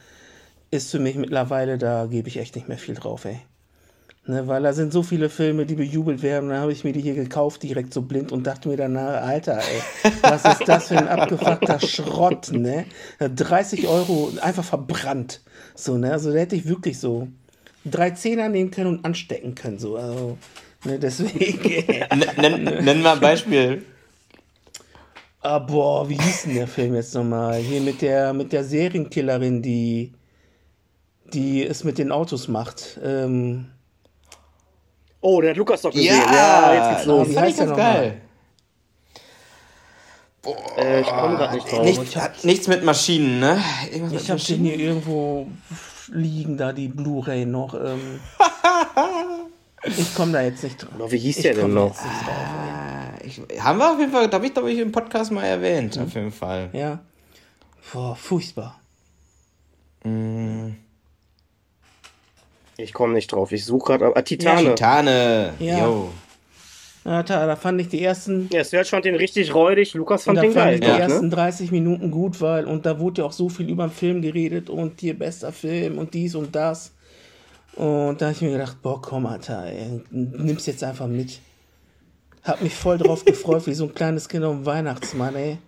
ist für mich mittlerweile, da gebe ich echt nicht mehr viel drauf, ey. Ne, weil da sind so viele Filme, die bejubelt werden, dann habe ich mir die hier gekauft, direkt so blind und dachte mir danach, Alter, ey, was ist das für ein abgefuckter Schrott, ne? 30 Euro einfach verbrannt. So, ne? Also da hätte ich wirklich so drei Zehner nehmen können und anstecken können, so. Also, ne, deswegen. Nenn, nenn mal ein Beispiel. Ah, boah, wie hieß denn der Film jetzt nochmal? Hier mit der, mit der Serienkillerin, die, die es mit den Autos macht. Ähm, Oh, der hat Lukas doch gesehen. Ja, Ja, jetzt geht's das los. Wie fand heißt ich ganz geil. Äh, ich komme gerade nicht drauf. Nicht, hat nichts mit Maschinen, ne? Irgendwas ich habe den Maschinen? hier irgendwo liegen, da die Blu-ray noch. Ähm, <laughs> ich komme da jetzt nicht drauf. Oh, wie hieß Ich der denn noch? jetzt nicht drauf. Ah, Ich, haben wir auf jeden Fall, habe ich glaube ich im Podcast mal erwähnt, auf jeden Fall. Ja. Boah, furchtbar. Ich komme nicht drauf. Ich suche gerade. Ah, Ja, Titane. Titane. Ja. Jo. Ja, da, da fand ich die ersten Ja, Serge fand den richtig räudig. Lukas fand da den fand geil. ich die Ja. ersten Ne? 30 Minuten gut, weil, und da wurde ja auch so viel über den Film geredet und hier bester Film und dies und das. Und da habe ich mir gedacht, boah, komm, Alter, ey, nimm's jetzt einfach mit. Hab mich voll drauf gefreut, wie so ein kleines Kind dem Weihnachtsmann, ey.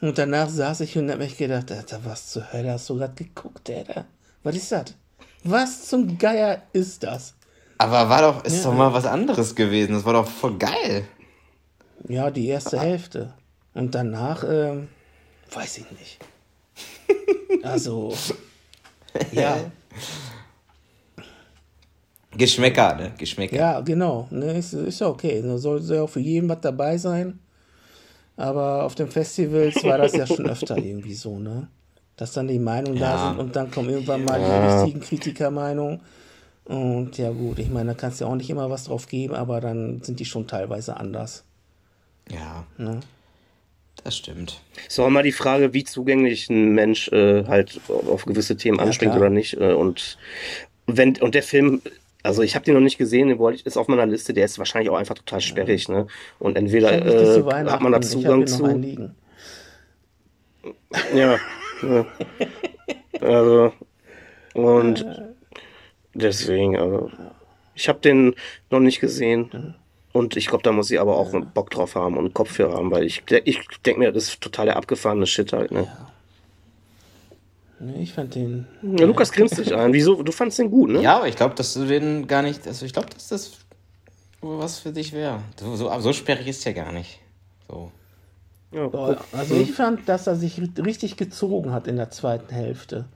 Und danach saß ich und hab mich gedacht, Alter, was zur Hölle hast du gerade geguckt, Alter? Was ist das? Was zum Geier ist das? Aber war doch, ist doch mal was anderes gewesen. Das war doch voll geil. Ja, die erste Hälfte. Und danach, ähm, weiß ich nicht. <laughs> Also, ja, <laughs> Geschmäcker, ne? Geschmäcker. ja, genau. Ne, ist, ist ja okay. Da soll, soll ja auch für jeden was dabei sein. Aber auf den Festivals war das ja schon öfter irgendwie so, ne? Dass dann die Meinungen Ja. da sind und dann kommen irgendwann mal die richtigen Kritikermeinungen. Und ja gut, ich meine, da kannst du ja auch nicht immer was drauf geben, aber dann sind die schon teilweise anders. Ja. Ne? Das stimmt. So mal die Frage, wie zugänglich ein Mensch äh, halt auf gewisse Themen anspringt klar. oder nicht. Äh, und wenn und der Film, also ich habe den noch nicht gesehen, den wollte ich, ist auf meiner Liste. Der ist wahrscheinlich auch einfach total sperrig, ne? Und entweder äh, hat man da Zugang zu. Ja. ja. Also und deswegen, also ich habe den noch nicht gesehen. Und ich glaube, da muss ich aber auch Bock drauf haben und einen Kopf für haben, weil ich, ich denke mir, das ist total der abgefahrene Shit halt, ne? Ne, ich fand den. Ja, Lukas grinst sich ein. Wieso? Du fandst den gut, ne? Ja, aber ich glaube, dass du den gar nicht. Also ich glaube, dass das was für dich wäre. So, so, aber so sperrig ist der gar nicht. So. Ja, Boah, also ich fand, dass er sich ri- richtig gezogen hat in der zweiten Hälfte.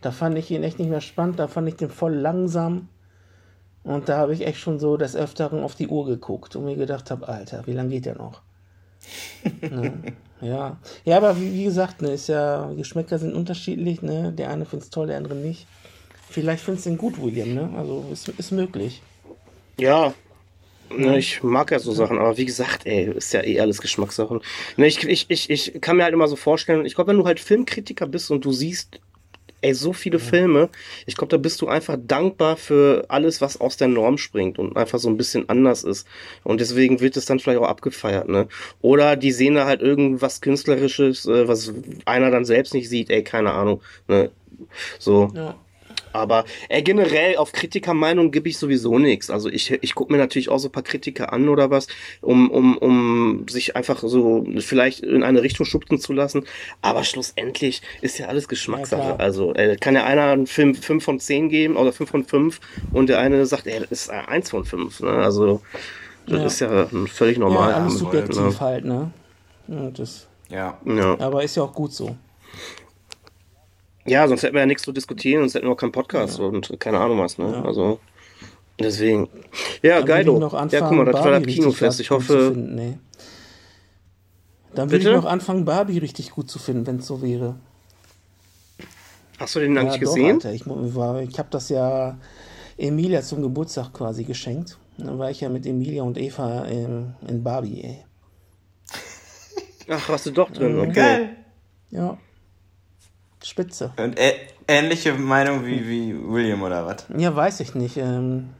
Da fand ich ihn echt nicht mehr spannend, da fand ich den voll langsam. Und da habe ich echt schon so des Öfteren auf die Uhr geguckt und mir gedacht habe, Alter, wie lange geht der noch? <laughs> ne? Ja. Ja, aber wie, wie gesagt, ne, ist ja, Geschmäcker sind unterschiedlich, ne? Der eine findet es toll, der andere nicht. Vielleicht findest du ihn gut, William, ne? Also ist, ist möglich. ja. Ne, ich mag ja so Sachen, aber wie gesagt, ey, ist ja eh alles Geschmackssachen. Ne, ich, ich, ich, ich kann mir halt immer so vorstellen, ich glaube, wenn du halt Filmkritiker bist und du siehst, ey, so viele Filme, ich glaube, da bist du einfach dankbar für alles, was aus der Norm springt und einfach so ein bisschen anders ist. Und deswegen wird es dann vielleicht auch abgefeiert, ne? Oder die sehen da halt irgendwas Künstlerisches, äh, was einer dann selbst nicht sieht, ey, keine Ahnung, ne? So. Ja. Aber äh, generell auf Kritikermeinung gebe ich sowieso nichts. Also ich, ich gucke mir natürlich auch so ein paar Kritiker an oder was, um, um, um sich einfach so vielleicht in eine Richtung schubsen zu lassen. Aber schlussendlich ist ja alles Geschmackssache. Ja, also äh, kann ja einer einen Film 5 von 10 geben oder 5 von 5 und der eine sagt, ey, das ist 1 von 5. Ne? Also das Ja. ist ja völlig normal. ja, alles Ne? subjektiv halt, ne? Ja, das, Ja. Ja. aber ist ja auch gut so. Ja, sonst hätten wir ja nichts zu diskutieren, sonst hätten wir auch keinen Podcast und keine Ahnung was, ne? Ja. Also, deswegen. Ja, Dann geil, Ja, guck mal, das war das Kinofest. Ich hoffe, finden, nee. Dann würde ich noch anfangen, Barbie richtig gut zu finden, wenn es so wäre. hast du den noch nicht doch, gesehen? Alter, ich ich habe das ja Emilia zum Geburtstag quasi geschenkt. Dann war ich ja mit Emilia und Eva in, in Barbie, ey. Ach, warst du doch drin, okay. Geil. Ja. Spitze. Und ä ähnliche Meinung wie, wie William oder was? Ja, weiß ich nicht. Ähm,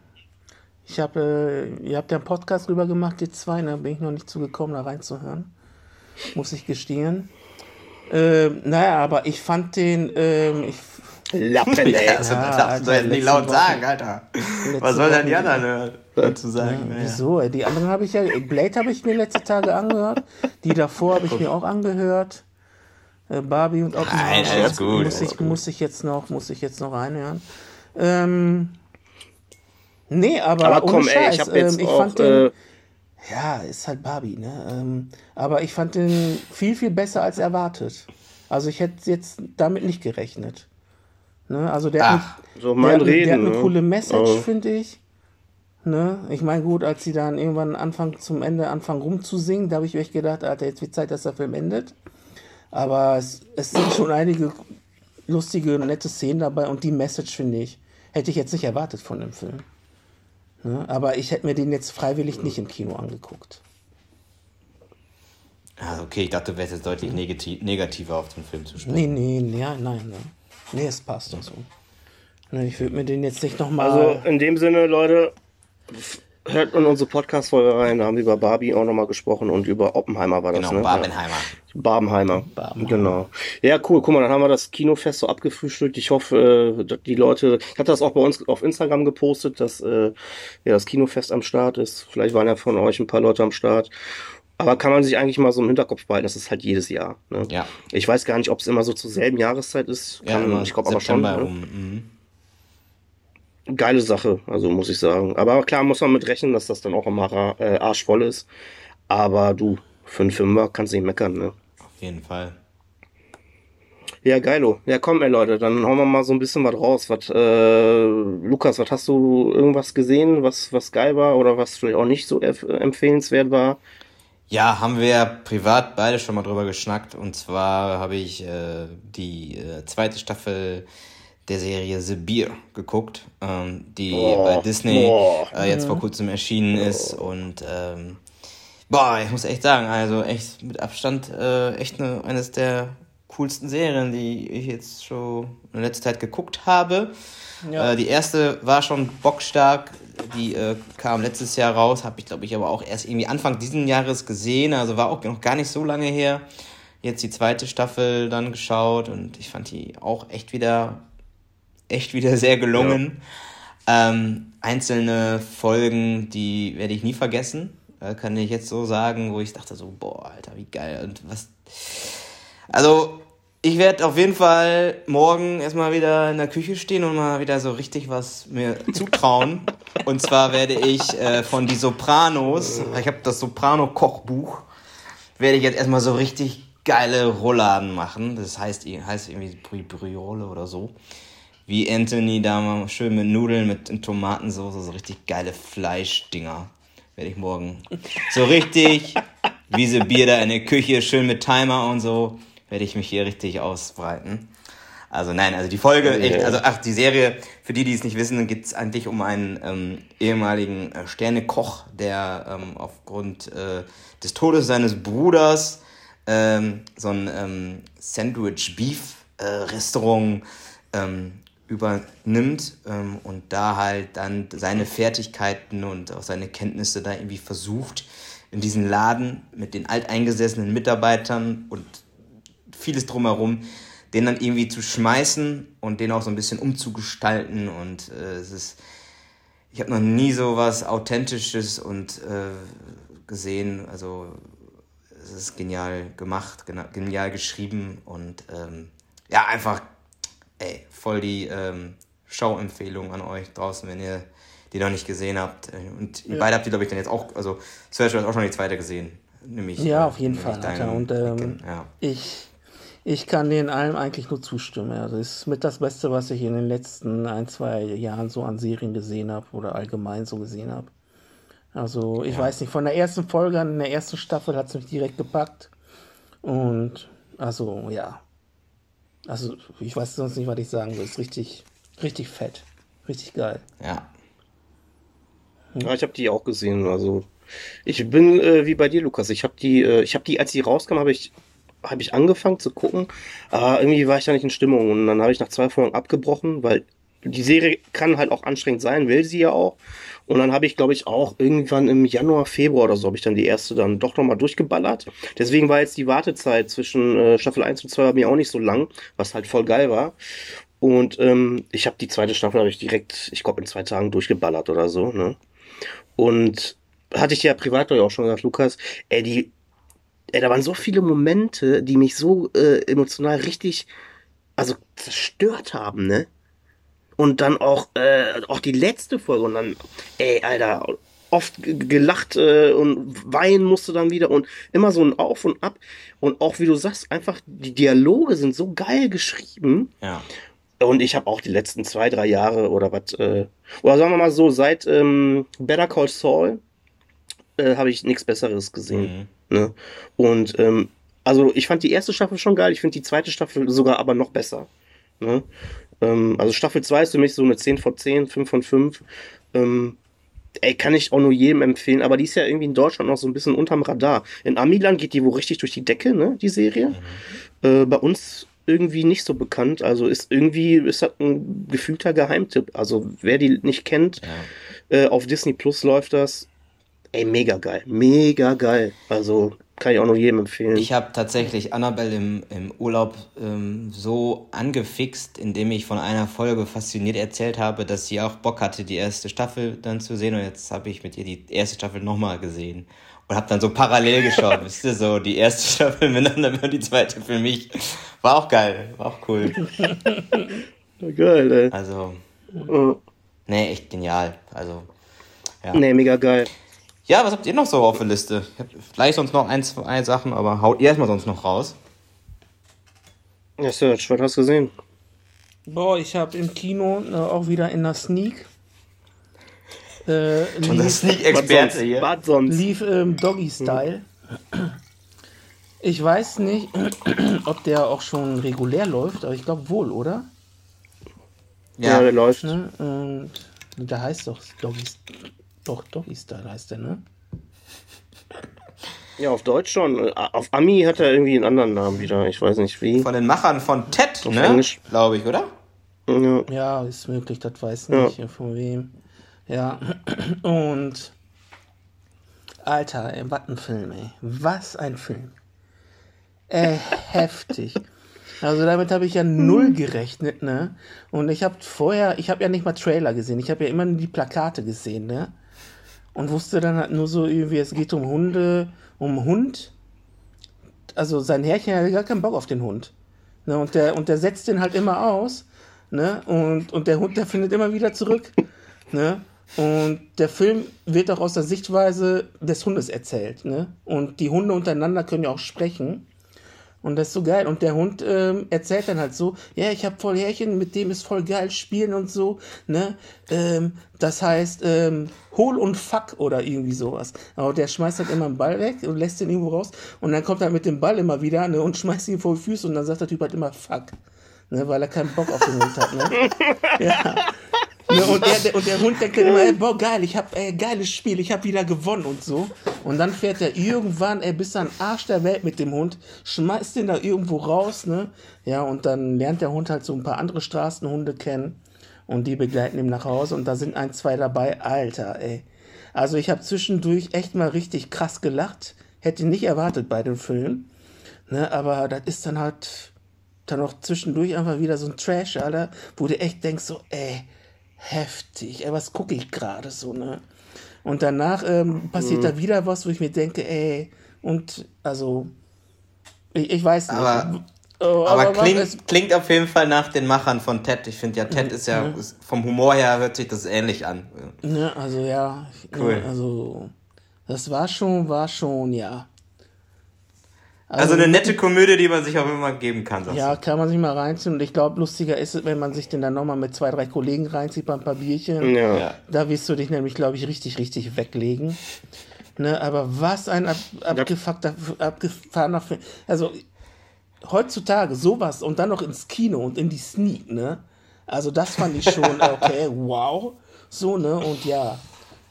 ich habe, äh, ihr habt ja einen Podcast drüber gemacht, die zwei, da bin ich noch nicht zugekommen, da reinzuhören. Muss ich gestehen. Ähm, naja, aber ich fand den, ähm, ich, Lappen, <laughs> ey. Ja, also, Ja, das darfst Alter, du jetzt nicht laut Woche- sagen, Alter. Was soll denn die anderen äh, dazu sagen? Naja. Wieso? Die anderen habe ich ja, Blade habe ich mir letzte Tage angehört. Die davor habe ich mir auch angehört. Äh, Barbie und Oppenheimer. Nein, alles gut, Muss ich, muss ich jetzt noch, muss ich jetzt noch reinhören. Ähm, nee, aber, Aber komm, ohne ey, Scheiß, ich habe jetzt ähm, ich auch, fand den, äh, ja, ist halt Barbie, ne? Ähm, aber ich fand den viel, viel besser als erwartet. Also ich hätte jetzt damit nicht gerechnet. Ne? Also der hat, Ach, eine- so der, mein hat, eine- der hat Reden, eine ne? coole Message, Also- finde ich. Ne? Ich meine, gut, als sie dann irgendwann anfangen, zum Ende anfangen rumzusingen, da habe ich echt gedacht, Alter, jetzt wird Zeit, dass der Film endet. Aber es, es sind schon einige lustige, nette Szenen dabei und die Message, finde ich, hätte ich jetzt nicht erwartet von dem Film. Ne? Aber ich hätte mir den jetzt freiwillig nicht im Kino angeguckt. also okay, ich dachte, du wärst jetzt deutlich negati negativer auf den Film zu sprechen. Nee, nee, nee, ja, nein, ne. Nee, es passt doch so. Ne, ich würde mir den jetzt nicht nochmal. Also in dem Sinne, Leute, hört in unsere Podcast-Folge rein. Da haben wir über Barbie auch nochmal gesprochen und über Oppenheimer war das, Genau, ne? Barbenheimer. Ja. Barbenheimer. Barbenheimer. Genau. Ja, cool. Guck mal, dann haben wir das Kinofest so abgefrühstückt. Ich hoffe, äh, dass die Leute, ich hatte das auch bei uns auf Instagram gepostet, dass äh, ja, das Kinofest am Start ist. Vielleicht waren ja von euch ein paar Leute am Start. Aber kann man sich eigentlich mal so im Hinterkopf behalten, das ist halt jedes Jahr. Ne? Ja. Ich weiß gar nicht, ob es immer so zur selben Jahreszeit ist. Ja, Kann, immer ich glaube aber schon. Ne? Mhm. geile Sache, also muss ich sagen. Aber klar muss man mit rechnen, dass das dann auch immer äh, arschvoll ist. Aber du, für einen Fünfer kannst du nicht meckern, ne? Auf jeden Fall. Ja, geilo. Ja, komm, ey Leute, dann hauen wir mal so ein bisschen was raus. Was, äh, Lukas, was hast du irgendwas gesehen, was, was geil war oder was vielleicht auch nicht so empf- empfehlenswert war? Ja, haben wir privat beide schon mal drüber geschnackt. Und zwar habe ich äh, die äh, zweite Staffel der Serie The Beer geguckt, ähm, die Boah, bei Disney boah. äh, jetzt vor kurzem erschienen ist. Und ähm, boah, ich muss echt sagen, also echt mit Abstand äh, echt eine, eines der coolsten Serien, die ich jetzt schon in letzter Zeit geguckt habe. Ja. Äh, die erste war schon bockstark, die äh, kam letztes Jahr raus, habe ich glaube ich aber auch erst irgendwie Anfang diesen Jahres gesehen, also war auch noch gar nicht so lange her. Jetzt die zweite Staffel dann geschaut und ich fand die auch echt wieder, echt wieder sehr gelungen. Ähm, einzelne Folgen, die werde ich nie vergessen, kann ich jetzt so sagen, wo ich dachte so, boah, Alter, wie geil und was. Also, ich werde auf jeden Fall morgen erstmal wieder in der Küche stehen und mal wieder so richtig was mir <laughs> zutrauen. und zwar werde ich äh, von Die Sopranos, ich habe das Soprano-Kochbuch, werde ich jetzt erstmal so richtig geile Rouladen machen. Das heißt, heißt irgendwie Bri Briole oder so. Wie Anthony da mal schön mit Nudeln, mit Tomatensauce, so richtig geile Fleischdinger. Werde ich morgen so richtig, wie sie Bier da in der Küche, schön mit Timer und so, werde ich mich hier richtig ausbreiten. Also nein, also die Folge, echt, also ach, die Serie, für die, die es nicht wissen, geht es eigentlich um einen ähm, ehemaligen äh, Sternekoch, der ähm, aufgrund äh, des Todes seines Bruders ähm, so ein ähm, Sandwich Beef äh, Restaurant übernimmt ähm, und da halt dann seine Fertigkeiten und auch seine Kenntnisse da irgendwie versucht, in diesen Laden mit den alteingesessenen Mitarbeitern und vieles drumherum, den dann irgendwie zu schmeißen und den auch so ein bisschen umzugestalten. Und äh, es ist, ich habe noch nie so was Authentisches und äh, gesehen, also es ist genial gemacht, genial geschrieben und ähm, ja, einfach ey, voll die ähm, Schauempfehlung an euch draußen, wenn ihr die noch nicht gesehen habt. Und ihr ja. beide habt die, glaube ich, dann jetzt auch, also Sergio hat auch schon die zweite gesehen. Nämlich, ja, auf jeden Fall. Alter. Und ähm, ja. ich, ich kann den allem eigentlich nur zustimmen. Also es ist mit das Beste, was ich in den letzten ein, zwei Jahren so an Serien gesehen habe oder allgemein so gesehen habe. Also ich ja. weiß nicht, von der ersten Folge an, in der ersten Staffel hat es mich direkt gepackt. Und also ja, also, ich weiß sonst nicht, was ich sagen will. Ist richtig, richtig fett. Richtig geil. Ja. Ja, ich habe die auch gesehen. Also, ich bin äh, wie bei dir, Lukas. Ich habe die, äh, ich habe die, als die rauskam, habe ich, habe ich angefangen zu gucken. Aber irgendwie war ich da nicht in Stimmung. Und dann habe ich nach zwei Folgen abgebrochen, weil die Serie kann halt auch anstrengend sein, will sie ja auch. Und dann habe ich, glaube ich, auch irgendwann im Januar, Februar oder so, habe ich dann die erste dann doch nochmal durchgeballert. Deswegen war jetzt die Wartezeit zwischen äh, Staffel 1 und 2 bei mir auch nicht so lang, was halt voll geil war. Und ähm, ich habe die zweite Staffel habe ich direkt, ich glaube, in zwei Tagen durchgeballert oder so. Ne? Und hatte ich ja privat auch schon gesagt, Lukas, ey, die, ey, da waren so viele Momente, die mich so äh, emotional richtig, also zerstört haben, ne? Und dann auch, äh, auch die letzte Folge und dann, ey, Alter, oft gelacht äh, und weinen musste dann wieder und immer so ein Auf und Ab. Und auch wie du sagst, einfach die Dialoge sind so geil geschrieben. Ja. Und ich habe auch die letzten zwei, drei Jahre oder was, äh, oder sagen wir mal so, seit ähm, Better Call Saul äh, habe ich nichts Besseres gesehen. Mhm. Ne? Und ähm, also ich fand die erste Staffel schon geil, ich finde die zweite Staffel sogar aber noch besser. Ne? Ähm, also Staffel 2 ist für mich so eine 10 von 10, 5 von 5. Ähm, ey, kann ich auch nur jedem empfehlen, aber die ist ja irgendwie in Deutschland noch so ein bisschen unterm Radar. In Amiland geht die wohl richtig durch die Decke, ne, die Serie. Mhm. Äh, bei uns irgendwie nicht so bekannt. Also ist irgendwie, ist das ein gefühlter Geheimtipp. Also wer die nicht kennt, ja. äh, auf Disney Plus läuft das. Ey, mega geil. Mega geil. Also kann ich auch nur jedem empfehlen. Ich habe tatsächlich Annabelle im, im Urlaub ähm, so angefixt, indem ich von einer Folge fasziniert erzählt habe, dass sie auch Bock hatte, die erste Staffel dann zu sehen. Und jetzt habe ich mit ihr die erste Staffel nochmal gesehen. Und habe dann so parallel geschaut, <laughs> wisst ihr, so die erste Staffel <laughs> miteinander und die zweite für mich. War auch geil, war auch cool. <laughs> geil, ey. Also, uh. nee, echt genial. Also, ja. Nee, mega geil. Ja, was habt ihr noch so auf der Liste? Ich habe vielleicht sonst noch ein, zwei Sachen, aber haut ihr erstmal sonst noch raus. Ja, Serge, was hast du gesehen? Boah, ich habe im Kino äh, auch wieder in der Sneak. Äh, lief, Sneak-Experte hier. Was sonst? Lief ähm, Doggy-Style. Hm. Ich weiß nicht, <clears throat> ob der auch schon regulär läuft, aber ich glaube wohl, oder? Ja, ja der läuft. Ne? Und da heißt doch Doggy doch, Doggy Style heißt der, ne? <laughs> Ja, auf Deutsch schon. Auf Ami hat er irgendwie einen anderen Namen wieder. Ich weiß nicht wie. Von den Machern von Ted, auf ne? Glaube ich, oder? Ja. ja, ist möglich, das weiß nicht ja. von wem. Ja, <clears throat> und Alter, ey, was ein Film, ey. Was ein Film. Äh, <laughs> heftig. Also damit habe ich ja null gerechnet, ne? Und ich habe vorher, ich habe ja nicht mal Trailer gesehen, ich habe ja immer nur die Plakate gesehen, ne? Und wusste dann halt nur so irgendwie, es geht um Hunde, um Hund. Also sein Herrchen hat gar keinen Bock auf den Hund. Ne? Und, der, und der setzt den halt immer aus. Ne? Und, und der Hund, der findet immer wieder zurück. <laughs> Ne? Und der Film wird auch aus der Sichtweise des Hundes erzählt. Ne? Und die Hunde untereinander können ja auch sprechen. Und das ist so geil. Und der Hund ähm, erzählt dann halt so, ja, ich habe voll Härchen, mit dem ist voll geil spielen und so. Ne? Ähm, das heißt, ähm, hol und fuck oder irgendwie sowas. Aber der schmeißt halt immer einen Ball weg und lässt den irgendwo raus. Und dann kommt er mit dem Ball immer wieder ne, und <laughs> schmeißt ihn vor die Füße und dann sagt der Typ halt immer fuck. ne, weil er keinen Bock auf den Hund hat. Ne? <laughs> Ja. Ne, und, der, und der Hund denkt immer, ey, boah, geil, ich hab, ey, geiles Spiel, ich hab wieder gewonnen und so. Und dann fährt er irgendwann, ey, bis an Arsch der Welt mit dem Hund, schmeißt den da irgendwo raus, ne? Ja, und dann lernt der Hund halt so ein paar andere Straßenhunde kennen und die begleiten ihn nach Hause und da sind ein, zwei dabei, Alter, ey. Also ich habe zwischendurch echt mal richtig krass gelacht, hätte nicht erwartet bei dem Film, ne? Aber das ist dann halt dann noch zwischendurch einfach wieder so ein Trash, Alter, wo du echt denkst so, ey, heftig, ey, was gucke ich gerade so, ne? Und danach ähm, passiert mhm. da wieder was, wo ich mir denke, ey, und also, ich, ich weiß nicht. Aber, oh, aber, aber klingt, es, klingt auf jeden Fall nach den Machern von Ted. Ich finde ja, Ted ist ja, ist, vom Humor her hört sich das ähnlich an. Ne, also ja, cool. Ne, also, das war schon, war schon, ja. Also, also, eine nette Komödie, die man sich auch immer geben kann. Ja, du? kann man sich mal reinziehen. Und ich glaube, lustiger ist es, wenn man sich den dann nochmal mit zwei, drei Kollegen reinzieht beim paar Bierchen. Ja. Da wirst du dich nämlich, glaube ich, richtig, richtig weglegen. Ne, aber was ein ab, abgefuckter, abgefahrener Film. Also heutzutage sowas und dann noch ins Kino und in die Sneak, ne? Also das fand ich schon, <laughs> okay, wow. So, ne? Und ja,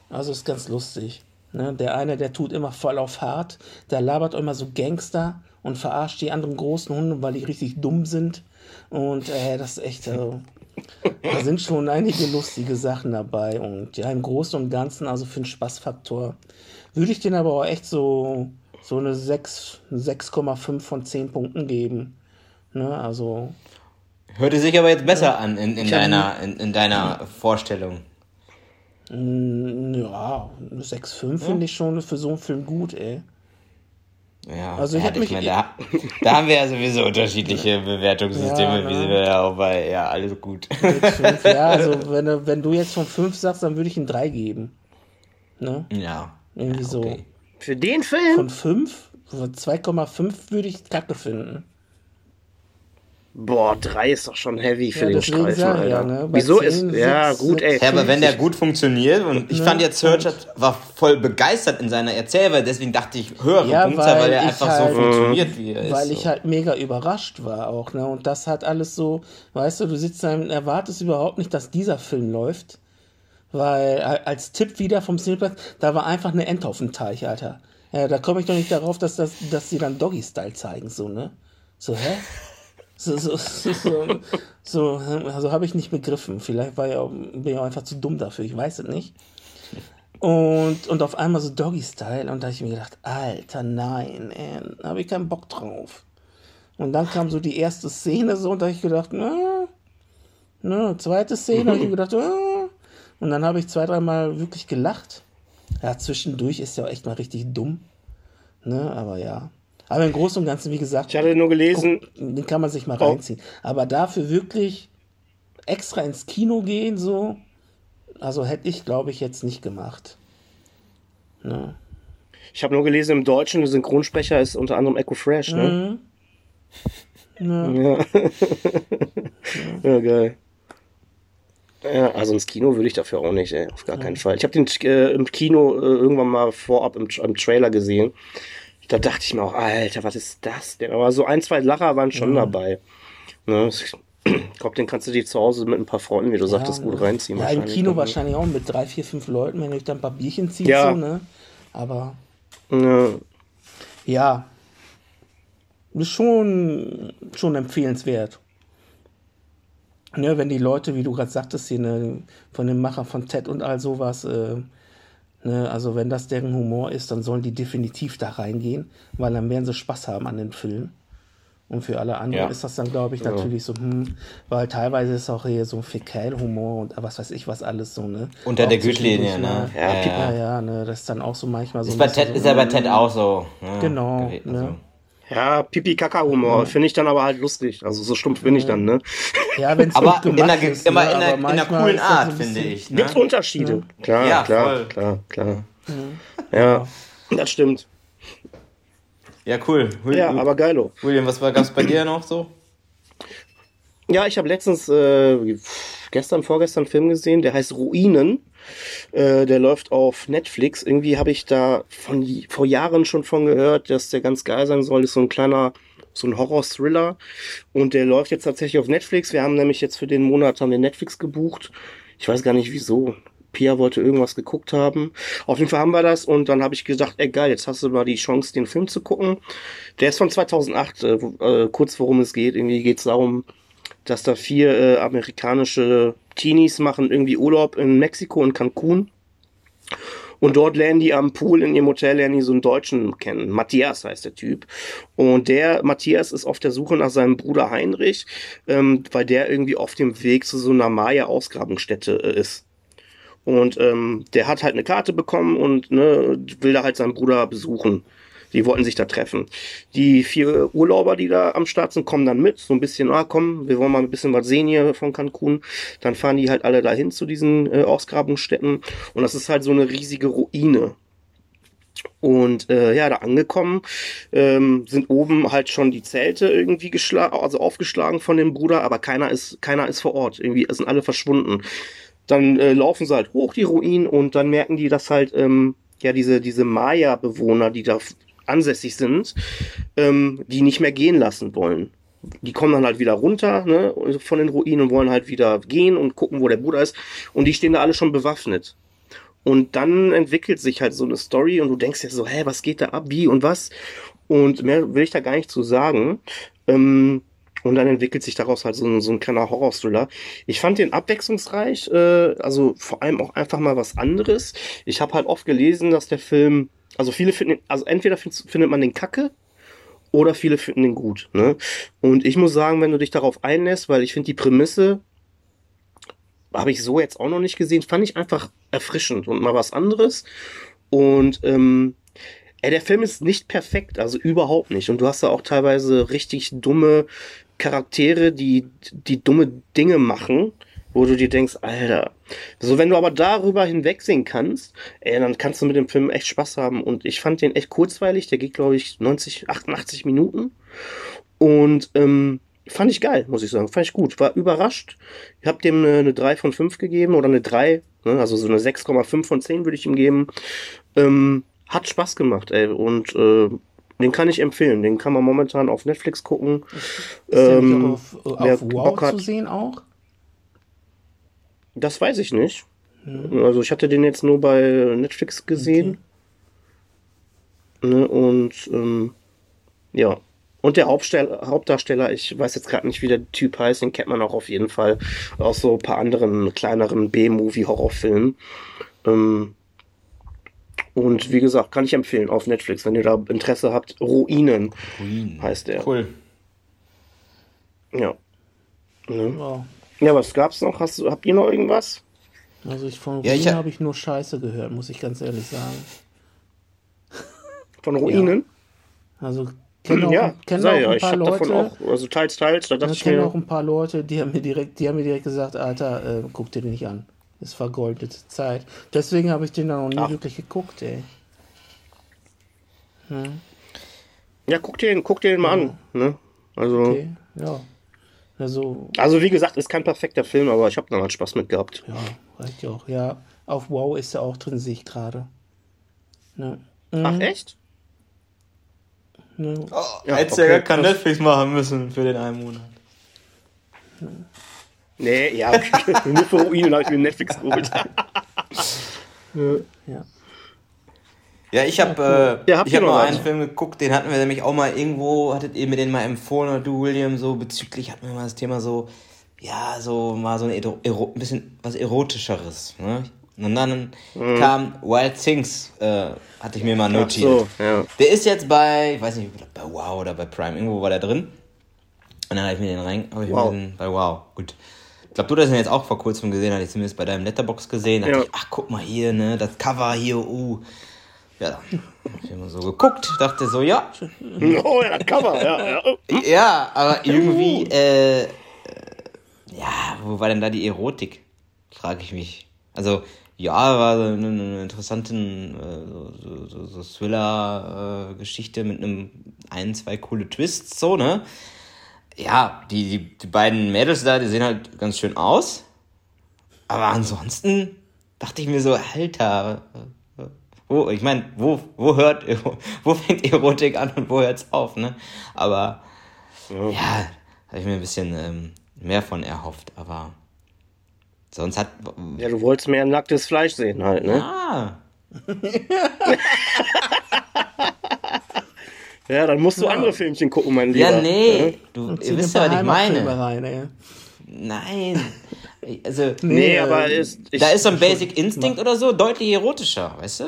also ist ganz lustig. Ne? Der eine, der tut immer voll auf hart, der labert immer so Gangster und verarscht die anderen großen Hunde, weil die richtig dumm sind. Und äh, das ist echt, also, da sind schon einige lustige Sachen dabei. Und ja, im Großen und Ganzen, also für den Spaßfaktor, würde ich den aber auch echt so, so eine 6,5 von 10 Punkten geben. Ne? Also. Hörte sich aber jetzt besser an in, in deiner, in, in deiner Vorstellung. Ja, 6,5 ja. finde ich schon für so einen Film gut, ey. Ja, also ich ja, mich, meine, da, da, haben wir ja sowieso unterschiedliche Bewertungssysteme, ja, wie sind wir ja auch bei, ja, alles gut. 5, ja, <laughs> also wenn du, wenn du jetzt von 5 sagst, dann würde ich ihm 3 geben. Ne? Ja. Irgendwie ja, okay. so. Für den Film? Von 5? 2,5 würde ich kacke finden. Boah, drei ist doch schon heavy für ja, den Streifen, Alter. Ja, ne? Wieso 10, ist, ja, 6, gut, ey. Ja, aber wenn der gut funktioniert und ich ne? fand jetzt Searcher war voll begeistert in seiner Erzählweise, deswegen dachte ich höhere ja, Punkte, weil, weil er einfach halt, so funktioniert, wie er weil ist. Weil ich halt mega überrascht war auch, ne, und das hat alles so, weißt du, du sitzt da und erwartest überhaupt nicht, dass dieser Film läuft, weil als Tipp wieder vom Cineplex, da war einfach eine Ente auf dem Teich, Alter. Ja, da komme ich doch nicht darauf, dass, das, dass sie dann Doggy-Style zeigen, so, ne? So, hä? So, so, so, so, also habe ich nicht begriffen. Vielleicht war ja, bin ich auch einfach zu dumm dafür, ich weiß es nicht. Und, und auf einmal so Doggy-Style und da habe ich mir gedacht, Alter, nein, da habe ich keinen Bock drauf. Und dann kam so die erste Szene so und da habe ich gedacht, na, na, zweite Szene habe ich gedacht, na. und dann habe ich zwei, dreimal wirklich gelacht. Ja, zwischendurch ist ja auch echt mal richtig dumm. Ne, aber ja. Aber im Großen und Ganzen, wie gesagt, ich hatte nur gelesen, den kann man sich mal oh. reinziehen. Aber dafür wirklich extra ins Kino gehen, so, also hätte ich, glaube ich, jetzt nicht gemacht. Ne? Ich habe nur gelesen, im Deutschen, der Synchronsprecher ist unter anderem Echo Fresh, ne? Mhm. <laughs> Ja. Ja. ja, geil. Ja, also ins Kino würde ich dafür auch nicht, ey, auf gar keinen Fall. Ich habe den äh, im Kino äh, irgendwann mal vorab im, im Trailer gesehen da dachte ich mir auch, Alter, was ist das denn? Aber so ein, zwei Lacher waren schon mhm. dabei. Ne? Ich <clears throat> glaube, den kannst du dir zu Hause mit ein paar Freunden, wie du ja, sagtest, gut reinziehen. Ja, im Kino dann, wahrscheinlich auch mit drei, vier, fünf Leuten, wenn du dann ein paar Bierchen ziehst, ja. so, ne? Aber. Ja. ja. Ist schon, schon empfehlenswert. Ne, wenn die Leute, wie du gerade sagtest, hier ne, von dem Macher von Ted und all sowas, äh, Ne, also wenn das deren Humor ist, dann sollen die definitiv da reingehen, weil dann werden sie Spaß haben an den Film. Und für alle anderen ja. ist das dann, glaube ich, natürlich ja. so, hm, weil teilweise ist auch hier so Fäkalhumor und was weiß ich was alles so, ne? Unter auch der Gürtellinie, ne? Ja, ja, ja, ja, ne? Das ist dann auch so manchmal so. Ist, bei Ted, so, ist ja bei Ted auch so. Ne? Genau, ne? Also. Ja, Pipi-Kaka-Humor, finde ich dann aber halt lustig. Also so stumpf bin ich dann, ne? Ja, wenn es aber in einer, ist, immer ne? in, einer, in einer coolen Art, finde ich. Ne? Gibt Unterschiede. Ja. Klar, ja, klar, voll. klar, klar. Ja. ja, das stimmt. Ja, cool. ja, aber geilo. William, was gab es bei dir noch so? Ja, ich habe letztens, äh, gestern, vorgestern einen Film gesehen, der heißt Ruinen. Äh, der läuft auf Netflix. Irgendwie habe ich da von vor Jahren schon von gehört, dass der ganz geil sein soll. Ist so ein kleiner so ein Horror-Thriller. Und der läuft jetzt tatsächlich auf Netflix. Wir haben nämlich jetzt für den Monat haben wir Netflix gebucht. Ich weiß gar nicht wieso. Pia wollte irgendwas geguckt haben. Auf jeden Fall haben wir das und dann habe ich gesagt, ey geil, jetzt hast du mal die Chance, den Film zu gucken. Der ist von 2008, äh, äh, kurz worum es geht. Irgendwie geht es darum, dass da vier äh, amerikanische Teenies machen irgendwie Urlaub in Mexiko in Cancun. Und dort lernen die am Pool in ihrem Hotel lernen die so einen Deutschen kennen. Matthias heißt der Typ. Und der Matthias ist auf der Suche nach seinem Bruder Heinrich, ähm, weil der irgendwie auf dem Weg zu so einer Maya-Ausgrabungsstätte äh, ist. Und ähm, der hat halt eine Karte bekommen und ne, will da halt seinen Bruder besuchen. Die wollten sich da treffen. Die vier Urlauber, die da am Start sind, kommen dann mit. So ein bisschen, ah komm, wir wollen mal ein bisschen was sehen hier von Cancun. Dann fahren die halt alle dahin zu diesen äh, Ausgrabungsstätten. Und das ist halt so eine riesige Ruine. Und äh, ja, da angekommen ähm, sind oben halt schon die Zelte irgendwie geschlagen, also aufgeschlagen von dem Bruder, aber keiner ist, keiner ist vor Ort. Irgendwie sind alle verschwunden dann äh, laufen sie halt hoch, die Ruinen, und dann merken die, dass halt, ähm, ja, diese, diese Maya-Bewohner, die da ansässig sind, ähm, die nicht mehr gehen lassen wollen. Die kommen dann halt wieder runter ne, von den Ruinen und wollen halt wieder gehen und gucken, wo der Bruder ist. Und die stehen da alle schon bewaffnet. Und dann entwickelt sich halt so eine Story und du denkst dir so, hä, was geht da ab, wie und was? Und mehr will ich da gar nicht zu sagen. Ähm, und dann entwickelt sich daraus halt so ein, so ein kleiner Horror-Thriller. Ich fand den abwechslungsreich, äh, also vor allem auch einfach mal was anderes. Ich habe halt oft gelesen, dass der Film, also viele finden, also entweder findet man den kacke oder viele finden den gut. Ne? Und ich muss sagen, wenn du dich darauf einlässt, weil ich finde die Prämisse habe ich so jetzt auch noch nicht gesehen, fand ich einfach erfrischend und mal was anderes. Und ähm, Ey, der Film ist nicht perfekt, also überhaupt nicht. Und du hast da auch teilweise richtig dumme Charaktere, die, die dumme Dinge machen, wo du dir denkst, Alter. So, wenn du aber darüber hinwegsehen kannst, ey, dann kannst du mit dem Film echt Spaß haben. Und ich fand den echt kurzweilig. Der geht, glaube ich, 90, 88 Minuten. Und ähm, fand ich geil, muss ich sagen. Fand ich gut. War überrascht. Ich habe dem eine, eine 3 von 5 gegeben oder eine 3. Ne? Also so eine 6,5 von 10 würde ich ihm geben. Ähm, hat Spaß gemacht, ey. Und äh, den kann ich empfehlen. Den kann man momentan auf Netflix gucken. Ist ähm, auf, auf Wow zu sehen auch? Das weiß ich nicht. Ja. Also ich hatte den jetzt nur bei Netflix gesehen. Okay. Ne, und ähm, ja. Und der Hauptdarsteller, ich weiß jetzt gerade nicht, wie der Typ heißt, den kennt man auch auf jeden Fall aus so ein paar anderen kleineren B-Movie-Horrorfilmen. Ähm, und wie gesagt, kann ich empfehlen auf Netflix, wenn ihr da Interesse habt. Ruinen, Ruinen. heißt der. Cool. Ja. Ne? Wow. Ja, was gab's noch? Hast, habt ihr noch irgendwas? Also ich von Ruinen ja, habe ich nur Scheiße gehört, muss ich ganz ehrlich sagen. Von Ruinen? Ja. Also kenne auch, ja, kenn auch ja. ein paar ich Leute. Auch, also teils, teils. Da ich kenne auch ein paar Leute, die haben mir direkt, die haben mir direkt gesagt, Alter, äh, guck dir den nicht an. Ist vergoldete Zeit. Deswegen habe ich den dann noch nie Ach. wirklich geguckt, ey. Hm. Ja, guck dir den, guck dir den mal ja. an. Ne? Also, okay. ja. Also, also, wie gesagt, ist kein perfekter Film, aber ich habe da mal Spaß mit gehabt. Ja, reicht ja auch. Ja, auf Wow ist er auch drin, sehe ich gerade. Ne? Mhm. Ach, echt? Ne? Oh, ja, hättest okay, ja gar kein Netflix machen müssen für den einen Monat. Nee, ja, okay. <laughs> nur für Ruinen habe ich mir Netflix geholt. <laughs> ja. Ja, ich habe äh, ja, ich hab mal einen Film geguckt, den hatten wir nämlich auch mal irgendwo, hattet ihr mir den mal empfohlen oder du, William, so bezüglich, hatten wir mal das Thema so, ja, so mal so ein, ein bisschen was Erotischeres. Ne? Und dann mhm. kam Wild Things, äh, hatte ich mir mal notiert. So, ja. Der ist jetzt bei, ich weiß nicht, bei Wow oder bei Prime, irgendwo war der drin. Und dann habe ich mir den rein, habe ich wow. mir den, bei Wow, gut glaube, du hast ihn jetzt auch vor kurzem gesehen, hatte ich zumindest bei deinem Letterbox gesehen. Da ja. ich, ach, guck mal hier, ne, das Cover hier, uh. Ja, ich immer so geguckt, dachte so, ja. Oh ja, das Cover, ja. Ja, ja aber irgendwie, äh, äh, ja, wo war denn da die Erotik? Frage ich mich. Also, ja, war so eine, eine interessante äh, so, so, so Thriller-Geschichte mit einem ein, zwei coole Twists, so, ne? ja, die, die, die beiden Mädels da, die sehen halt ganz schön aus. Aber ansonsten dachte ich mir so, Alter, wo, ich meine, wo, wo hört, <laughs> wo fängt Erotik an und wo hört's auf, ne? Aber Ja, ja habe ich mir ein bisschen ähm, mehr von erhofft, aber sonst hat. Ja, du wolltest mehr nacktes Fleisch sehen halt, ne? Ah. <laughs> ja, dann musst du ja. andere Filmchen gucken, mein Lieber. Ja, nee, du, ihr wisst ja, was ich meine. Rein, ey. Nein. Also, nee, nee aber ist, ich, da ist so ein Basic Instinct oder so deutlich erotischer, weißt du?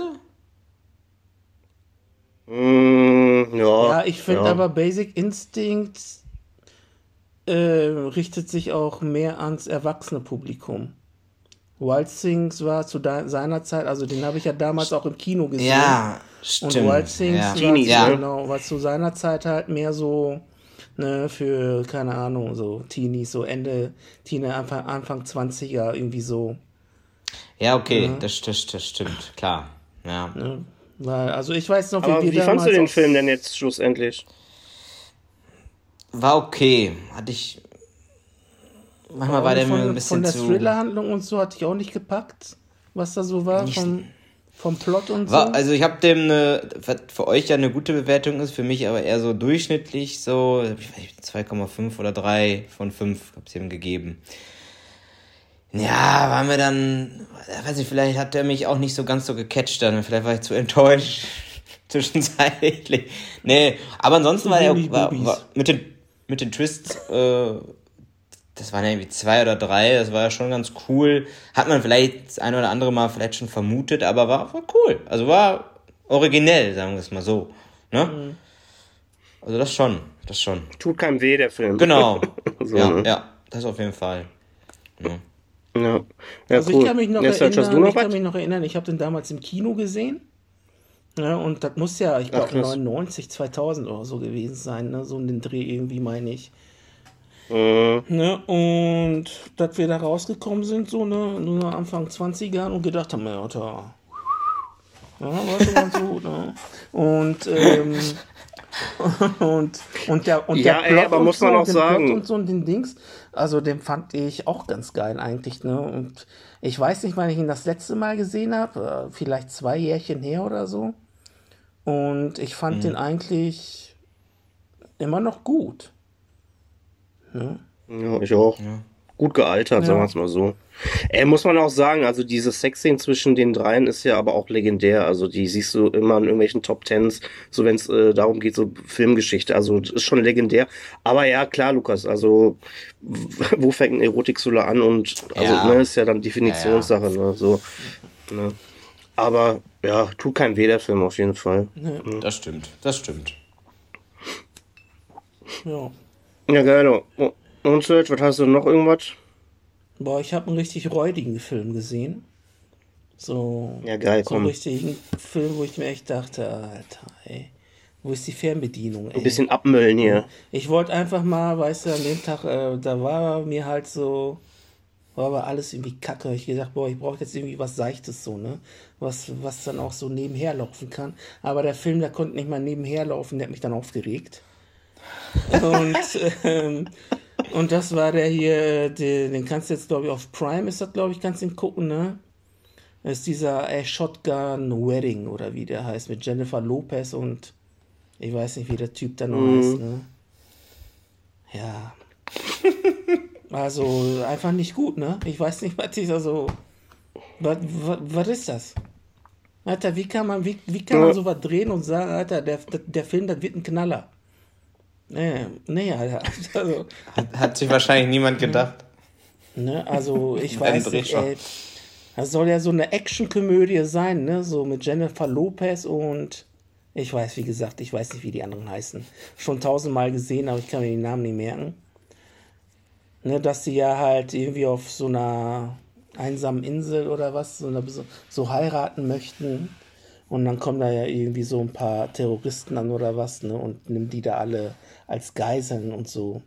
Mm, ja, ja, ich finde ja. aber Basic Instinct äh, richtet sich auch mehr ans erwachsene Publikum. Wild Things war zu seiner Zeit, also den habe ich ja damals auch im Kino gesehen. Ja, stimmt. Und Wild Things ja. war, Teenies, ja. genau, war zu seiner Zeit halt mehr so ne, für, keine Ahnung, so Teenies, so Ende, Teenie, Anfang, Anfang 20er, irgendwie so. Ja, okay, ja. Das, das, das stimmt, klar. Ja. Ne? Weil, also ich weiß noch, wie Aber wir Wie fandst du den Film denn jetzt schlussendlich? War okay. Hatte ich. Manchmal war der von, mir ein bisschen Von der Thriller-Handlung und so hatte ich auch nicht gepackt, was da so war. Vom, vom Plot und war, so. Also ich habe dem eine, für euch ja eine gute Bewertung ist, für mich aber eher so durchschnittlich so 2,5 oder 3 von 5 habe ich ihm gegeben. Ja, war mir dann, weiß ich, vielleicht hat er mich auch nicht so ganz so gecatcht dann. Vielleicht war ich zu enttäuscht <laughs> zwischenzeitlich. Nee, aber ansonsten war er war, war, mit den mit den Twists, äh, das waren ja irgendwie zwei oder drei, das war ja schon ganz cool. Hat man vielleicht das eine oder andere Mal vielleicht schon vermutet, aber war, war cool. Also war originell, sagen wir es mal so. Ne? Mhm. Also das schon, das schon. Tut keinem weh, der Film. Genau. <laughs> so, ja, ne? ja, das auf jeden Fall. Ja. Ja. ja also cool. ich kann mich noch Jetzt erinnern, ich kann mich noch erinnern, ich habe den damals im Kino gesehen. Ja, und das muss ja, ich glaube, 99, 2000 oder so gewesen sein, ne? so um den Dreh irgendwie, meine ich. Mhm. Ne? Und dass wir da rausgekommen sind, so ne, nur Anfang 20ern und gedacht haben, ja, da. Ja, war schon ganz <laughs> gut, ne? Und, ähm, <laughs> und, und der, und ja, der Plot ey, aber muss man so, auch sagen. und so und den Dings, also den fand ich auch ganz geil eigentlich, ne? Und ich weiß nicht, wann ich ihn das letzte Mal gesehen habe, äh, vielleicht zwei Jährchen her oder so. Und ich fand mhm. den eigentlich immer noch gut. Ja, ja ich auch. Ja. Gut gealtert, ja. sagen wir es mal so. Äh, muss man auch sagen, also diese Sexszene zwischen den dreien ist ja aber auch legendär. Also die siehst du immer in irgendwelchen Top Tens, so wenn es äh, darum geht, so Filmgeschichte. Also ist schon legendär. Aber ja, klar, Lukas, also <laughs> wo fängt ein Erotik-Sula an? Und also ja. ne, ist ja dann Definitionssache, ne? So, ne? Aber ja, tut kein weh, der Film auf jeden Fall. Ja. Das stimmt, das stimmt. Ja. Ja, geil. Und Serge, was hast du noch irgendwas? Boah, ich habe einen richtig räudigen Film gesehen. So, ja, geil, so einen richtigen Film, wo ich mir echt dachte, Alter, ey, wo ist die Fernbedienung? Ey? Ein bisschen abmüllen hier. Ich wollte einfach mal, weißt du, an dem Tag, äh, da war mir halt so, war aber alles irgendwie kacke. Ich gesagt, boah, ich brauche jetzt irgendwie was Seichtes so, ne? Was, was dann auch so nebenher laufen kann. Aber der Film, der konnte nicht mal nebenher laufen, der hat mich dann aufgeregt. Und, <laughs> ähm, und das war der hier, den, den kannst du jetzt, glaube ich, auf Prime ist das, glaube ich, kannst du ihn gucken, ne? Das ist dieser äh, Shotgun Wedding oder wie der heißt, mit Jennifer Lopez und ich weiß nicht, wie der Typ da noch mhm. heißt, ne? Ja. Also einfach nicht gut, ne? Ich weiß nicht, was dieser so. Was ist das? Alter, wie kann man, wie, wie kann man sowas drehen und sagen, Alter, der, der Film, das wird ein Knaller? Nee, nee. <laughs> Also, hat, hat sich wahrscheinlich niemand gedacht. Ne, also ich weiß nicht, ey, das soll ja so eine Actionkomödie sein, ne? So mit Jennifer Lopez und ich weiß, wie gesagt, ich weiß nicht, wie die anderen heißen. Schon tausendmal gesehen, aber ich kann mir den Namen nicht merken ne, dass sie ja halt irgendwie auf so einer einsamen Insel oder was, so, eine, so heiraten möchten. Und dann kommen da ja irgendwie so ein paar Terroristen an oder was, ne, und nimmt die da alle als Geiseln und so.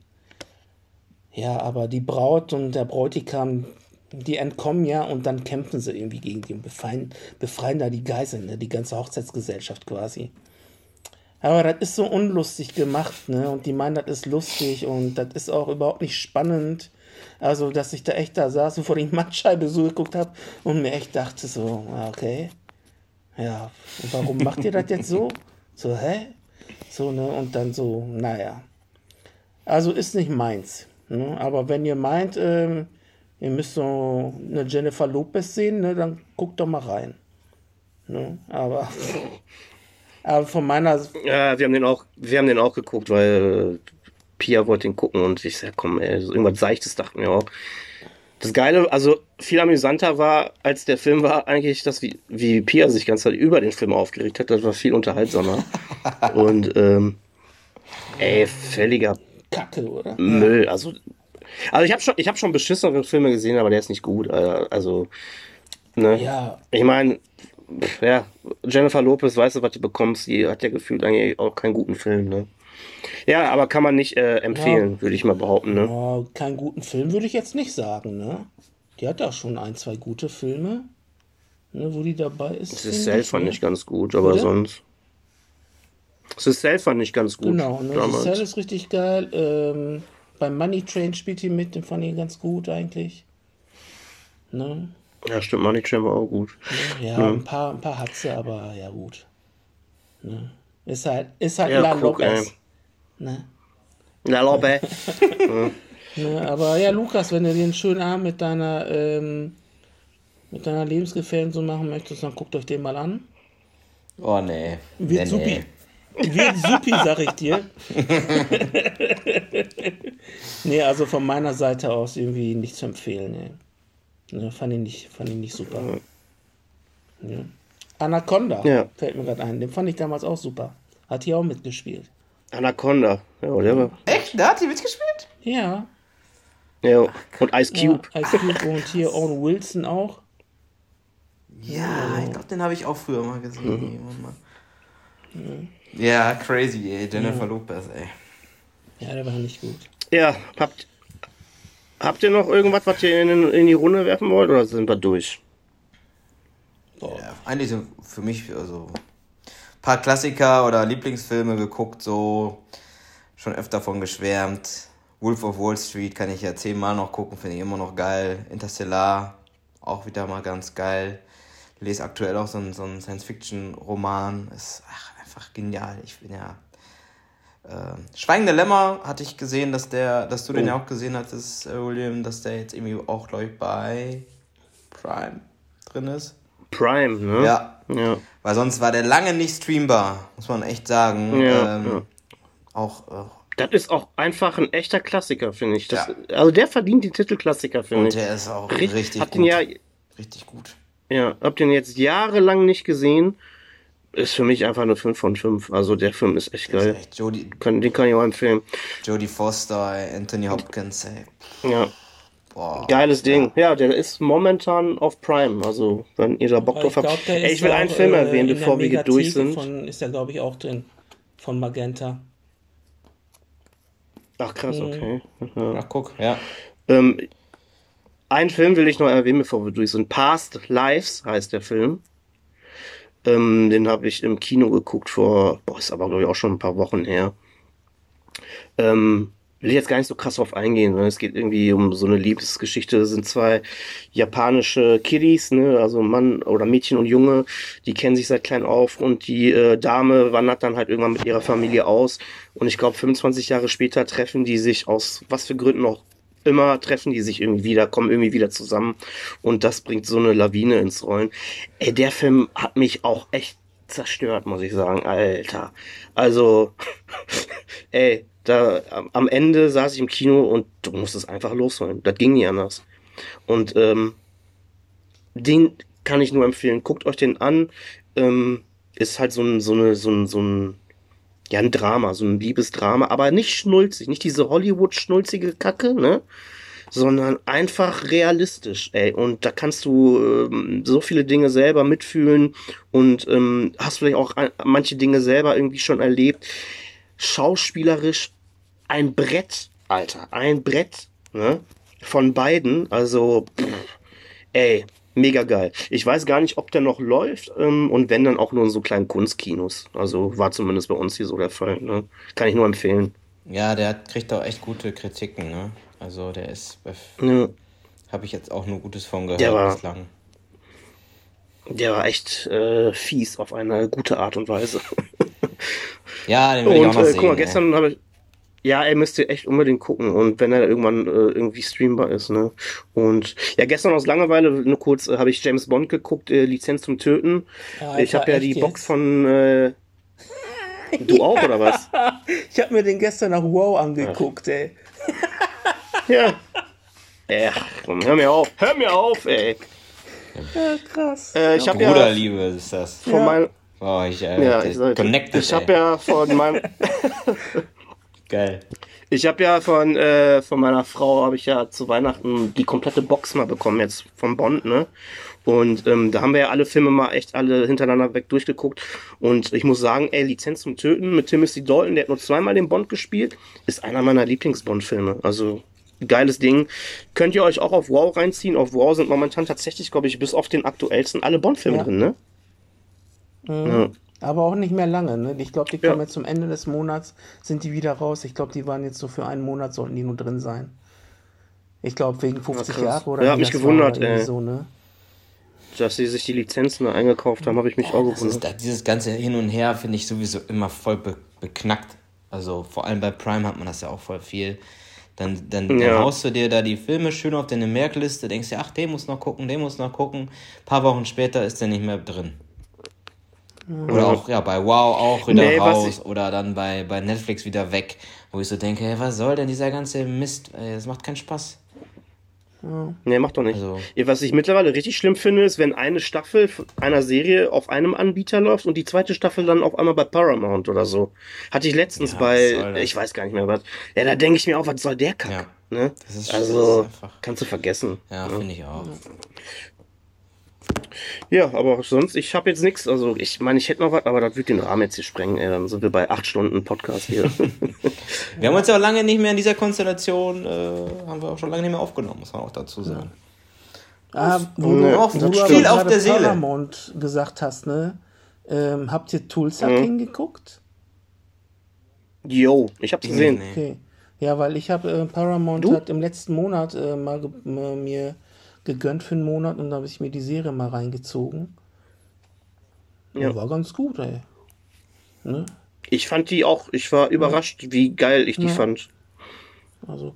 Ja, aber die Braut und der Bräutigam, die entkommen ja und dann kämpfen sie irgendwie gegen die und befreien, befreien da die Geiseln, ne, die ganze Hochzeitsgesellschaft quasi. Aber das ist so unlustig gemacht, ne? Und die meinen, das ist lustig und das ist auch überhaupt nicht spannend. Also, dass ich da echt da saß und vor die Mattscheibe so geguckt habe und mir echt dachte so, okay, ja, und warum macht ihr das jetzt so? <laughs> So, hä? So, ne? Und dann so, naja. Also ist nicht meins. Ne? Aber wenn ihr meint, ähm, ihr müsst so eine Jennifer Lopez sehen, ne, dann guckt doch mal rein. Ne? Aber, <laughs> aber von meiner. Ja, wir haben den auch, wir haben den auch geguckt, weil Pia wollte ihn gucken und ich sag, komm, ey, irgendwas Seichtes dachten wir auch. Das Geile, also viel amüsanter war, als der Film war, eigentlich das, wie, wie Pia sich ganz Zeit über den Film aufgeregt hat. Das war viel unterhaltsamer. <laughs> und, ähm, ey, völliger Kacke, oder? Müll. Also, also ich habe schon, ich hab schon beschissenere Filme gesehen, aber der ist nicht gut. Also, ne? Ja, Ich meine, ja, Jennifer Lopez, weißt du, was du bekommst, die hat ja gefühlt eigentlich auch keinen guten Film, ne? Ja, aber kann man nicht äh, empfehlen, würde ich mal behaupten, ne? ja, keinen guten Film würde ich jetzt nicht sagen, ne? Die hat auch schon ein, zwei gute Filme, ne, wo die dabei ist. Das ist Cell ich, fand ne? ich ganz gut, aber Bitte? sonst. Das ist Cell fand ich ganz gut. Genau, ne? damals. Giselle ist richtig geil. Ähm, beim Money Train spielt die mit, den fand ich ganz gut eigentlich. Ne? Ja, stimmt, Money Train war auch gut. Ja, ein paar, ein paar hat sie, aber ja gut. Ne? Ist halt, ist halt Ja, La guck, Lopez. Ne? La Lobe. <laughs> Ne? Aber ja, Lukas, wenn du den schönen Abend mit deiner, ähm, mit deiner Lebensgefährtin so machen möchtest, dann guckt euch den mal an. Oh nee. Wird nee, supi. Wird supi, <laughs> sag ich dir. <laughs> nee, also von meiner Seite aus irgendwie nicht zu empfehlen. Nee. Ne, fand, ich nicht, fand ich nicht super. Ja. Anaconda Ja. fällt mir gerade ein. Den fand ich damals auch super. Hat hier auch mitgespielt. Anaconda. Ja, der war. Echt? Da hat die mitgespielt? Ja. Ja, und Ice Cube. Ja, Ice Cube und hier <laughs> Owen Wilson auch. Ja, ich glaube, den habe ich auch früher mal gesehen. irgendwann mal. Ja, crazy, ey. Jennifer Lopez, ey. Ja, der war nicht gut. Ja, habt, habt ihr noch irgendwas, was ihr in, in die Runde werfen wollt, oder sind wir durch? Boah. Ja, eigentlich sind für mich also paar Klassiker oder Lieblingsfilme geguckt, so schon öfter von geschwärmt. Wolf of Wall Street kann ich ja zehnmal noch gucken, finde ich immer noch geil. Interstellar, auch wieder mal ganz geil. Lese aktuell auch so einen, so einen Science-Fiction-Roman. Ist ach, einfach genial. Ich bin ja. Äh, Schweigende Lämmer hatte ich gesehen, dass der, dass du den ja auch gesehen hattest, äh, William, dass der jetzt irgendwie auch, glaube ich, bei Prime drin ist. Prime, ne? Ja, Ja. weil sonst war der lange nicht streambar, muss man echt sagen. Ja, ähm, ja. Auch, äh, Das ist auch einfach ein echter Klassiker, finde ich. Das, Ja. Also der verdient den Titel Klassiker, finde und ich. der ist auch Richtig- richtig habt gut. ihn ja, Richtig gut. ja, habt den jetzt jahrelang nicht gesehen. Ist für mich einfach eine 5 von 5. Also der Film ist echt Das ist geil. echt Kann, den kann ich auch empfehlen. Jodie Foster, Anthony Hopkins, ey. Ja, Boah. geiles Ding. Ja, der ist momentan auf Prime. Also, wenn ihr da Bock drauf habt. glaub, der Ey, ist ich will auch, einen Film äh, erwähnen, bevor wir hier durch sind. Von, ist der, glaube ich, auch drin. Von Magenta. Ach krass, Mhm. okay. Ja. Ach, guck, ja. Ähm, einen Film will ich noch erwähnen, bevor wir durch sind. Past Lives heißt der Film. Ähm, den habe ich im Kino geguckt vor, boah, ist aber glaube ich auch schon ein paar Wochen her. Ähm, will ich jetzt gar nicht so krass drauf eingehen. Ne? Es geht irgendwie um so eine Liebesgeschichte. Es sind zwei japanische Kiddies, ne? also Mann oder Mädchen und Junge, die kennen sich seit klein auf und die äh, Dame wandert dann halt irgendwann mit ihrer Familie aus. Und ich glaube, 25 Jahre später treffen die sich aus was für Gründen auch immer, treffen die sich irgendwie wieder, kommen irgendwie wieder zusammen. Und das bringt so eine Lawine ins Rollen. Ey, der Film hat mich auch echt zerstört, muss ich sagen, Alter. Also, <laughs> ey, da am- Ende saß ich im Kino und du musstest einfach losholen. Das ging nie anders. Und ähm, den kann ich nur empfehlen. Guckt euch den an. Ähm, ist halt so ein, so eine, so ein, so ein, ja, ein Drama, so ein Liebesdrama, aber nicht schnulzig, nicht diese Hollywood-schnulzige Kacke, ne? Sondern einfach realistisch, ey. Und da kannst du ähm, so viele Dinge selber mitfühlen und ähm, hast vielleicht auch manche Dinge selber irgendwie schon erlebt. Schauspielerisch ein Brett, Alter, ein Brett, ne? Von beiden, also, pff, <clears throat> ey, mega geil. Ich weiß gar nicht, ob der noch läuft ähm, und wenn dann auch nur in so kleinen Kunstkinos. Also war zumindest bei uns hier so der Fall. Ne? Kann ich nur empfehlen. Ja, der hat- kriegt auch echt gute Kritiken, ne? Also der ist, Ja, habe ich jetzt auch nur Gutes von gehört Der war- bislang. der war echt äh, fies auf eine gute Art und Weise. <laughs> Ja, den will ich und auch noch äh, sehen. guck mal, gestern habe ich Ja, er müsste echt unbedingt gucken und wenn er irgendwann äh, irgendwie streambar ist, ne? Und ja, gestern aus Langeweile nur kurz äh, habe ich James Bond geguckt, äh, Lizenz zum Töten. Alter, ich habe ja die echt Box jetzt? von äh, du auch oder was? <laughs> Ich habe mir den gestern nach Wow angeguckt, ey. Ja. Ja, komm, hör mir auf, hör mir auf, ey. Ja, krass. Äh, ich ja Bruderliebe ist das. von Ja. meinem Oh, ich, äh, ja, ich, connected. ich habe ja von meinem <laughs> Geil. Ich habe ja von, äh, von meiner Frau habe ich ja zu Weihnachten die komplette Box mal bekommen jetzt vom Bond, ne? Und ähm, da haben wir ja alle Filme mal echt alle hintereinander weg durchgeguckt. Und ich muss sagen, ey, Lizenz zum Töten mit Timothy Dalton, der hat nur zweimal den Bond gespielt, ist einer meiner Lieblings-Bond-Filme. Also geiles Ding. Könnt ihr euch auch auf Wow reinziehen. Auf Wow sind momentan tatsächlich, glaube ich, bis auf den aktuellsten alle Bond-Filme Ja. drin, ne? Ja. Aber auch nicht mehr lange, ne? Ich glaube, die Ja. kommen jetzt zum Ende des Monats, sind die wieder raus. Ich glaube, die waren jetzt so für einen Monat, sollten die nur drin sein. Ich glaube, wegen 50 krass. Jahre oder Ja, hab mich gewundert, ey. so, ne? Dass sie sich die Lizenzen da eingekauft haben, habe ich mich auch Das ist, gewundert. dieses ganze Hin und Her finde ich sowieso immer voll be beknackt. Also vor allem bei Prime hat man das ja auch voll viel. Dann, dann, dann Ja. haust du dir da die Filme schön auf deine Merkliste, denkst dir, ach, den muss noch gucken, den muss noch gucken. Ein paar Wochen später ist der nicht mehr drin. Oder auch ja, bei Wow auch wieder Nee, raus ich- oder dann bei, bei Netflix wieder weg, wo ich so denke, hey, was soll denn dieser ganze Mist? Ey, das macht keinen Spaß. Nee, macht doch nicht. Also- Ja, Was ich mittlerweile richtig schlimm finde, ist, wenn eine Staffel einer Serie auf einem Anbieter läuft und die zweite Staffel dann auf einmal bei Paramount oder so. Hatte ich letztens Ja, bei, ich weiß gar nicht mehr was. Ja, da denke ich mir auch, was soll der Kack? Ja. Ne? Das ist- also, das ist kannst du vergessen. Ja, finde ich auch. Ja, aber sonst, ich habe jetzt nichts. Also, ich meine, ich hätte noch was, aber das wird den Rahmen jetzt hier sprengen. Ey. Dann sind wir bei acht Stunden Podcast hier. <laughs> Wir haben uns ja auch lange nicht mehr in dieser Konstellation, äh, haben wir auch schon lange nicht mehr aufgenommen, muss man auch dazu sagen. Ah, wo du, aber Spiel auf der Seele. Paramount gesagt hast, ne? Ähm, habt ihr Toolsucking geguckt? Yo, ich hab's gesehen. Nee. Okay. Ja, weil ich habe äh, Paramount Du? hat im letzten Monat äh, mal äh, mir gegönnt für einen Monat und da habe ich mir die Serie mal reingezogen. Ja. Und war ganz gut, ey. Ne? Ich fand die auch, ich war überrascht, wie geil ich die Ja. fand. Also,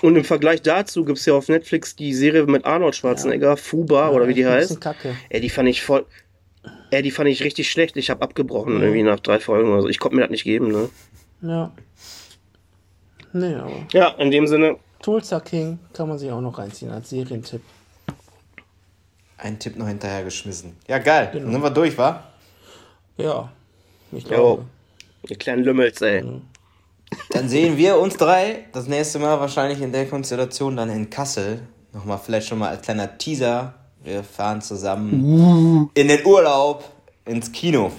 Und im Vergleich dazu gibt's ja auf Netflix die Serie mit Arnold Schwarzenegger, Fuba oder wie die heißt. Kacke. Ey, die fand ich voll. Ey, die fand ich richtig schlecht. Ich habe abgebrochen irgendwie nach drei Folgen oder so. Ich konnte mir das nicht geben, ne? Ja. Nee, aber Ja, in dem Sinne. Toolsucking kann man sich auch noch reinziehen als Serientipp. Ein Tipp noch hinterher geschmissen. Ja, geil. Genau. Dann sind wir durch, wa? Ja, ich Jo, glaube. ihr kleinen Lümmels, ey. Dann sehen wir uns drei das nächste Mal wahrscheinlich in der Konstellation dann in Kassel. Nochmal vielleicht schon mal als kleiner Teaser. Wir fahren zusammen in den Urlaub, ins Kino.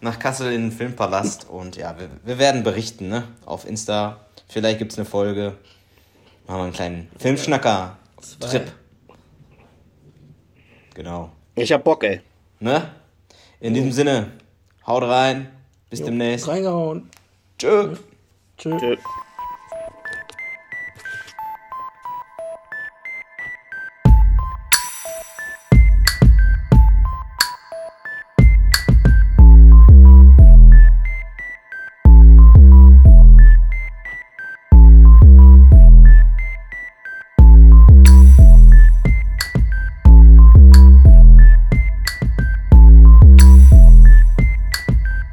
Nach Kassel in den Filmpalast. Und ja, wir, wir werden berichten, ne? Auf Insta. Vielleicht gibt's eine Folge. Machen wir einen kleinen Filmschnacker-Trip. Genau. Ich hab Bock, ey. Ne? In diesem Sinne, haut rein. Bis demnächst. Reingehauen. Tschö. Tschüss. Tschö.